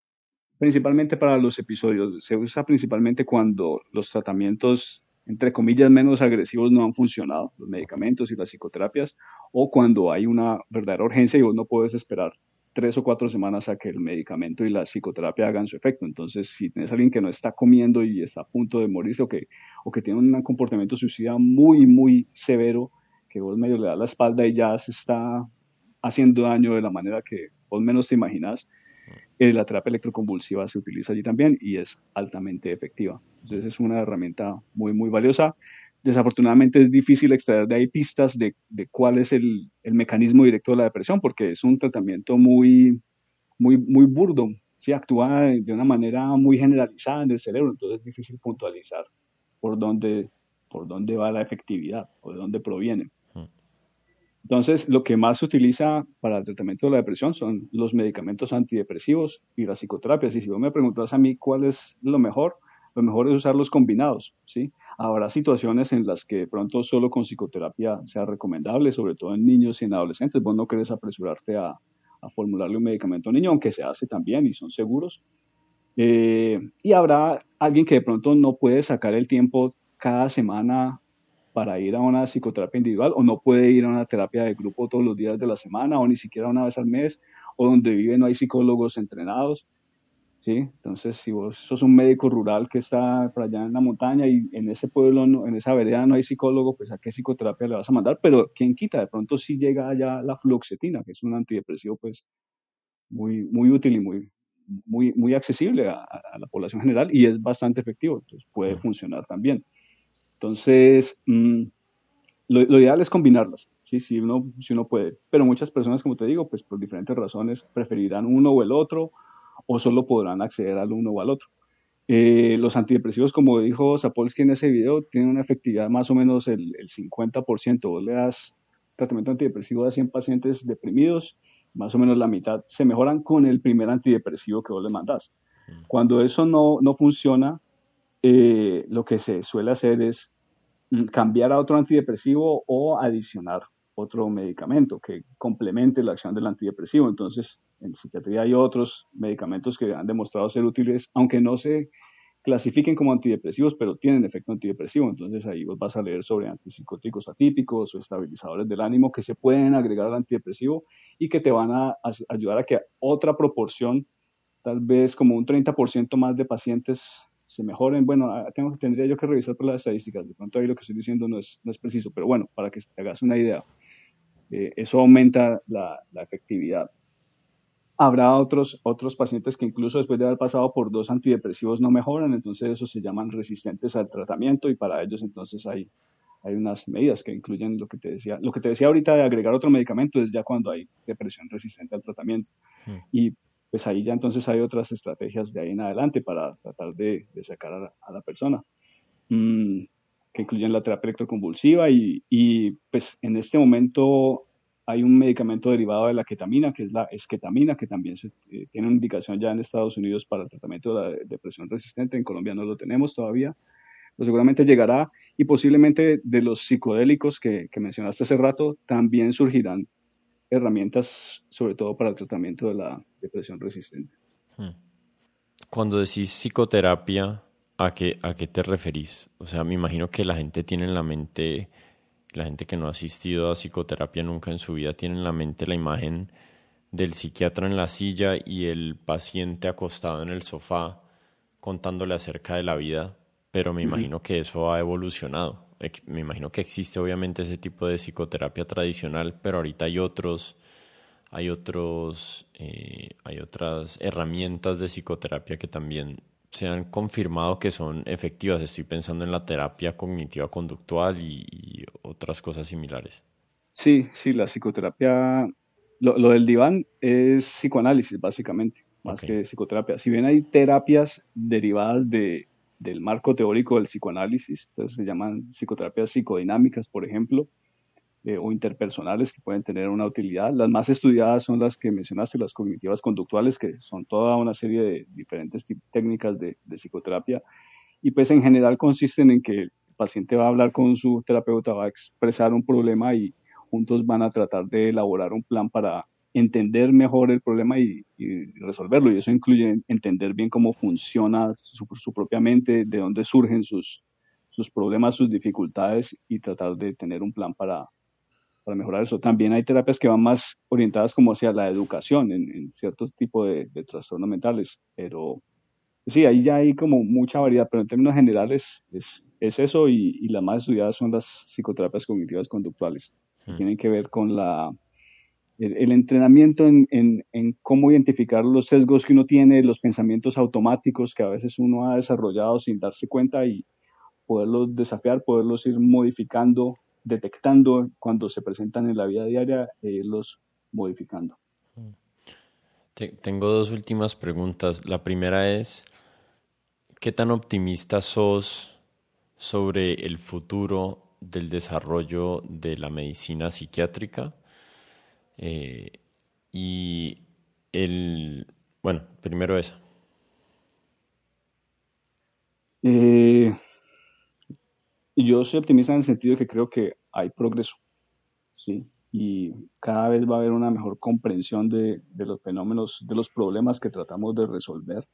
Principalmente para los episodios. Se usa principalmente cuando los tratamientos entre comillas, menos agresivos no han funcionado, los medicamentos y las psicoterapias, o cuando hay una verdadera urgencia y vos no puedes esperar tres o cuatro semanas a que el medicamento y la psicoterapia hagan su efecto. Entonces, si tienes a alguien que no está comiendo y está a punto de morirse o que, o que tiene un comportamiento suicida muy, muy severo, que vos medio le das la espalda y ya se está haciendo daño de la manera que vos menos te imaginas, eh, la terapia electroconvulsiva se utiliza allí también y es altamente efectiva. Entonces es una herramienta muy, muy valiosa. Desafortunadamente es difícil extraer de ahí pistas de, de cuál es el, el, mecanismo directo de la depresión, porque es un tratamiento muy, muy, muy burdo, ¿sí? actúa de una manera muy generalizada en el cerebro, entonces es difícil puntualizar por dónde, por dónde va la efectividad o de dónde proviene. Entonces, lo que más se utiliza para el tratamiento de la depresión son los medicamentos antidepresivos y las psicoterapias. Y si vos me preguntas a mí cuál es lo mejor, lo mejor es usarlos combinados, ¿sí? Habrá situaciones en las que de pronto solo con psicoterapia sea recomendable, sobre todo en niños y en adolescentes. Vos no querés apresurarte a, formularle un medicamento a un niño, aunque se hace también y son seguros. Eh, y habrá alguien que de pronto no puede sacar el tiempo cada semana para ir a una psicoterapia individual o no puede ir a una terapia de grupo todos los días de la semana o ni siquiera una vez al mes o donde vive no hay psicólogos entrenados. ¿Sí? Entonces, si vos sos un médico rural que está por allá en la montaña y en ese pueblo, en esa vereda no hay psicólogo, pues a qué psicoterapia le vas a mandar, pero ¿quién quita? De pronto sí llega allá la fluoxetina, que es un antidepresivo pues muy, muy útil y muy, muy, muy accesible a, a la población general y es bastante efectivo, entonces puede funcionar también. Entonces, mm, lo, ideal es combinarlas, ¿sí? si, uno, si uno puede. Pero muchas personas, como te digo, pues por diferentes razones preferirán uno o el otro, o solo podrán acceder al uno o al otro. Eh, los antidepresivos, como dijo Sapolsky en ese video, tienen una efectividad más o menos el, el 50%. Vos le das tratamiento antidepresivo a 100 pacientes deprimidos, más o menos la mitad se mejoran con el primer antidepresivo que vos le mandás. Mm. Cuando eso no, no funciona, eh, lo que se suele hacer es mm, cambiar a otro antidepresivo o adicionar otro medicamento que complemente la acción del antidepresivo. Entonces, en psiquiatría hay otros medicamentos que han demostrado ser útiles, aunque no se clasifiquen como antidepresivos, pero tienen efecto antidepresivo. Entonces ahí vos vas a leer sobre antipsicóticos atípicos o estabilizadores del ánimo que se pueden agregar al antidepresivo y que te van a ayudar a que otra proporción, tal vez como un 30% más de pacientes se mejoren. Bueno, ah, tengo, tendría yo que revisar por las estadísticas. De pronto ahí lo que estoy diciendo no es, no es preciso, pero bueno, para que te hagas una idea, eh, eso aumenta la, la efectividad. Habrá otros, otros pacientes que incluso después de haber pasado por dos antidepresivos no mejoran, entonces esos se llaman resistentes al tratamiento y para ellos entonces hay, hay unas medidas que incluyen lo que te decía, lo que te decía ahorita de agregar otro medicamento es ya cuando hay depresión resistente al tratamiento. Y pues ahí ya entonces hay otras estrategias de ahí en adelante para tratar de, sacar a la, persona, mm, que incluyen la terapia electroconvulsiva y, y pues en este momento hay un medicamento derivado de la ketamina, que es la esketamina, que también eh, tiene una indicación ya en Estados Unidos para el tratamiento de la depresión resistente. En Colombia no lo tenemos todavía, pero seguramente llegará. Y posiblemente de los psicodélicos que, mencionaste hace rato, también surgirán herramientas, sobre todo para el tratamiento de la depresión resistente. Hmm. Cuando decís psicoterapia, ¿a qué, ¿a qué te referís? O sea, me imagino que la gente tiene en la mente la gente que no ha asistido a psicoterapia nunca en su vida tiene en la mente la imagen del psiquiatra en la silla y el paciente acostado en el sofá contándole acerca de la vida, pero me imagino que eso ha evolucionado. Me imagino que existe obviamente ese tipo de psicoterapia tradicional, pero ahorita hay otros, hay otros, eh, hay otras herramientas de psicoterapia que también se han confirmado que son efectivas. Estoy pensando en la terapia cognitiva conductual y, otras cosas similares. Sí, sí, la psicoterapia, lo, del diván es psicoanálisis básicamente, más que psicoterapia. Si bien hay terapias derivadas de, del marco teórico del psicoanálisis, entonces se llaman psicoterapias psicodinámicas, por ejemplo, eh, o interpersonales que pueden tener una utilidad. Las más estudiadas son las que mencionaste, las cognitivas conductuales, que son toda una serie de diferentes técnicas de, psicoterapia. Y pues en general consisten en que el paciente va a hablar con su terapeuta, va a expresar un problema y juntos van a tratar de elaborar un plan para entender mejor el problema y, resolverlo. Y eso incluye entender bien cómo funciona su, su propia mente, de dónde surgen sus, sus problemas, sus dificultades y tratar de tener un plan para, para mejorar eso. También hay terapias que van más orientadas como hacia la educación en, ciertos tipos de, trastornos mentales, pero sí, ahí ya hay como mucha variedad, pero en términos generales es, es eso y, las más estudiadas son las psicoterapias cognitivas conductuales, que hmm. tienen que ver con la, el, entrenamiento en, en, en, cómo identificar los sesgos que uno tiene, los pensamientos automáticos que a veces uno ha desarrollado sin darse cuenta y poderlos desafiar, poderlos ir modificando detectando cuando se presentan en la vida diaria e irlos modificando. Tengo dos últimas preguntas. La primera es, ¿qué tan optimista sos sobre el futuro del desarrollo de la medicina psiquiátrica? Eh, y el, bueno, primero esa. Eh, yo soy optimista en el sentido de que creo que hay progreso, ¿sí? Y cada vez va a haber una mejor comprensión de, de los fenómenos, de los problemas que tratamos de resolver,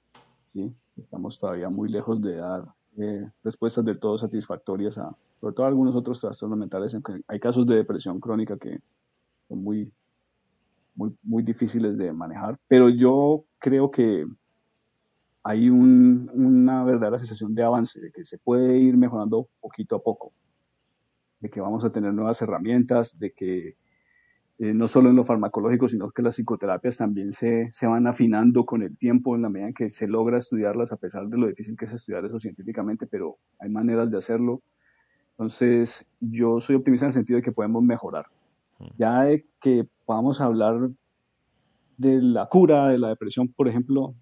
¿sí? Estamos todavía muy lejos de dar eh, respuestas del todo satisfactorias a, sobre todo a algunos otros trastornos mentales, en que hay casos de depresión crónica que son muy, muy, muy difíciles de manejar, pero yo creo que hay una verdadera sensación de avance, de que se puede ir mejorando poquito a poco, de que vamos a tener nuevas herramientas, de que eh, no solo en lo farmacológico, sino que las psicoterapias también se, se, van afinando con el tiempo en la medida en que se logra estudiarlas, a pesar de lo difícil que es estudiar eso científicamente, pero hay maneras de hacerlo. Entonces, yo soy optimista en el sentido de que podemos mejorar. Mm. Ya de que podamos hablar de la cura de la depresión, por ejemplo,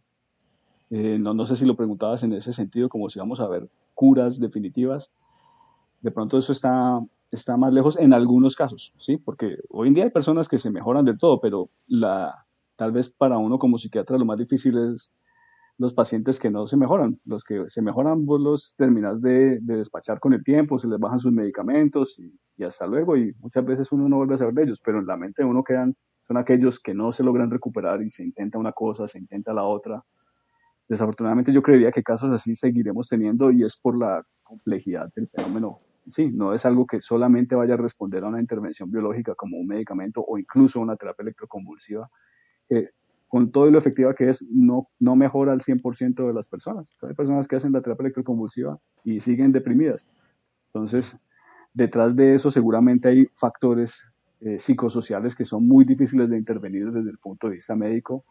eh, no, no sé si lo preguntabas en ese sentido, como si vamos a ver curas definitivas. De pronto eso está, está más lejos en algunos casos, ¿sí? Porque hoy en día hay personas que se mejoran del todo, pero la, tal vez para uno como psiquiatra lo más difícil es los pacientes que no se mejoran. Los que se mejoran, vos los terminas de, despachar con el tiempo, se les bajan sus medicamentos y, hasta luego. Y muchas veces uno no vuelve a saber de ellos, pero en la mente de uno quedan, son aquellos que no se logran recuperar y se intenta una cosa, se intenta la otra. Desafortunadamente yo creería que casos así seguiremos teniendo y es por la complejidad del fenómeno. Sí, no es algo que solamente vaya a responder a una intervención biológica como un medicamento o incluso una terapia electroconvulsiva, con todo lo efectiva que es, no, no mejora al 100% de las personas. Hay personas que hacen la terapia electroconvulsiva y siguen deprimidas. Entonces, detrás de eso seguramente hay factores eh, psicosociales que son muy difíciles de intervenir desde el punto de vista médico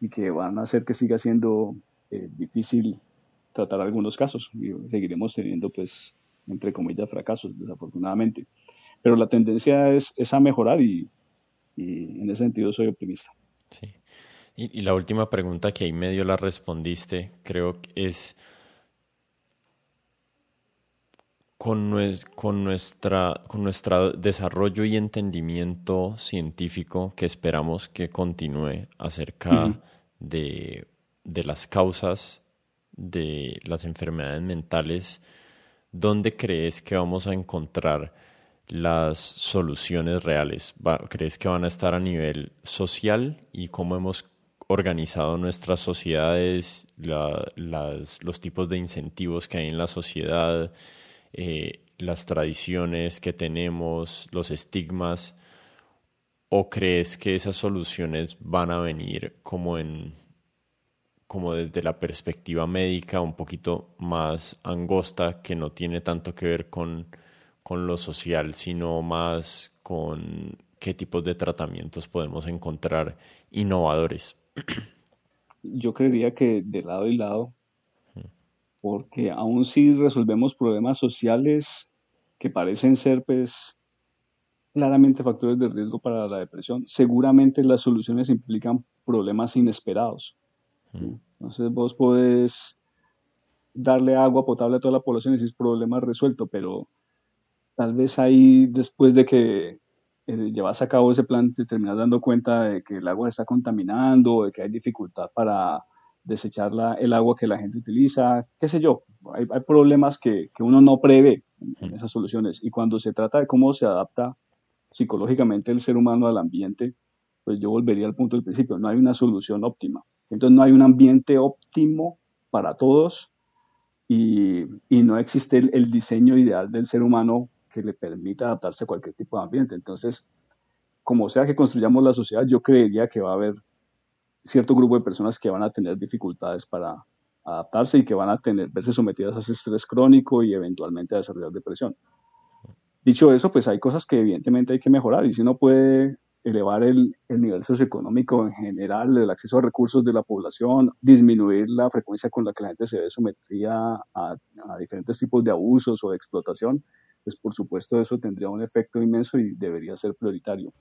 y que van a hacer que siga siendo eh, difícil tratar algunos casos y seguiremos teniendo, pues, entre comillas, fracasos, desafortunadamente. Pero la tendencia es, es a mejorar y, y en ese sentido soy optimista. Sí. Y, la última pregunta que ahí medio la respondiste, creo que es con, con, nuestra, con nuestro desarrollo y entendimiento científico que esperamos que continúe acerca de, de las causas de las enfermedades mentales, ¿dónde crees que vamos a encontrar las soluciones reales? ¿Crees que van a estar a nivel social y cómo hemos organizado nuestras sociedades, los tipos de incentivos que hay en la sociedad, eh, las tradiciones que tenemos, los estigmas, o crees que esas soluciones van a venir como en como desde la perspectiva médica un poquito más angosta que no tiene tanto que ver con, con lo social, sino más con qué tipos de tratamientos podemos encontrar innovadores. Yo creería que de lado y lado, porque aún si resolvemos problemas sociales que parecen ser pues claramente factores de riesgo para la depresión, seguramente las soluciones implican problemas inesperados. Entonces vos podés darle agua potable a toda la población y decir problema resuelto, pero tal vez ahí después de que eh, llevas a cabo ese plan, te terminas dando cuenta de que el agua está contaminando, de que hay dificultad para desechar el agua que la gente utiliza, qué sé yo. Hay, problemas que, que, uno no prevé en, esas soluciones. Y cuando se trata de cómo se adapta psicológicamente el ser humano al ambiente, pues yo volvería al punto del principio. No hay una solución óptima. Entonces no hay un ambiente óptimo para todos y, y no existe el, el diseño ideal del ser humano que le permita adaptarse a cualquier tipo de ambiente. Entonces, como sea que construyamos la sociedad, yo creería que va a haber cierto grupo de personas que van a tener dificultades para adaptarse y que van a tener, verse sometidas a ese estrés crónico y eventualmente a desarrollar depresión. Dicho eso, pues hay cosas que evidentemente hay que mejorar y si uno puede elevar el, el, nivel socioeconómico en general, el acceso a recursos de la población, disminuir la frecuencia con la que la gente se ve sometida a, a diferentes tipos de abusos o de explotación, pues por supuesto eso tendría un efecto inmenso y debería ser prioritario.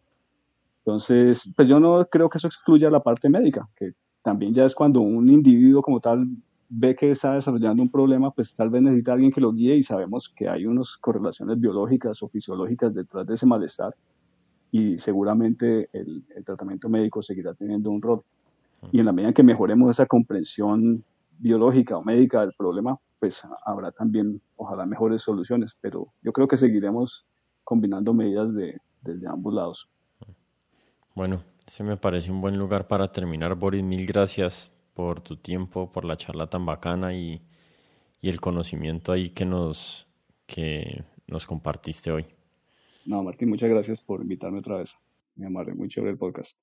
Entonces, pues yo no creo que eso excluya la parte médica, que también ya es cuando un individuo como tal ve que está desarrollando un problema, pues tal vez necesita alguien que lo guíe y sabemos que hay unas correlaciones biológicas o fisiológicas detrás de ese malestar y seguramente el, el tratamiento médico seguirá teniendo un rol. Y en la medida en que mejoremos esa comprensión biológica o médica del problema, pues habrá también, ojalá, mejores soluciones. Pero yo creo que seguiremos combinando medidas de, desde ambos lados. Bueno, ese me parece un buen lugar para terminar. Boris, mil gracias por tu tiempo, por la charla tan bacana y, y el conocimiento ahí que nos, que nos compartiste hoy. No, Martín, muchas gracias por invitarme otra vez. Me amaré muy chévere el podcast.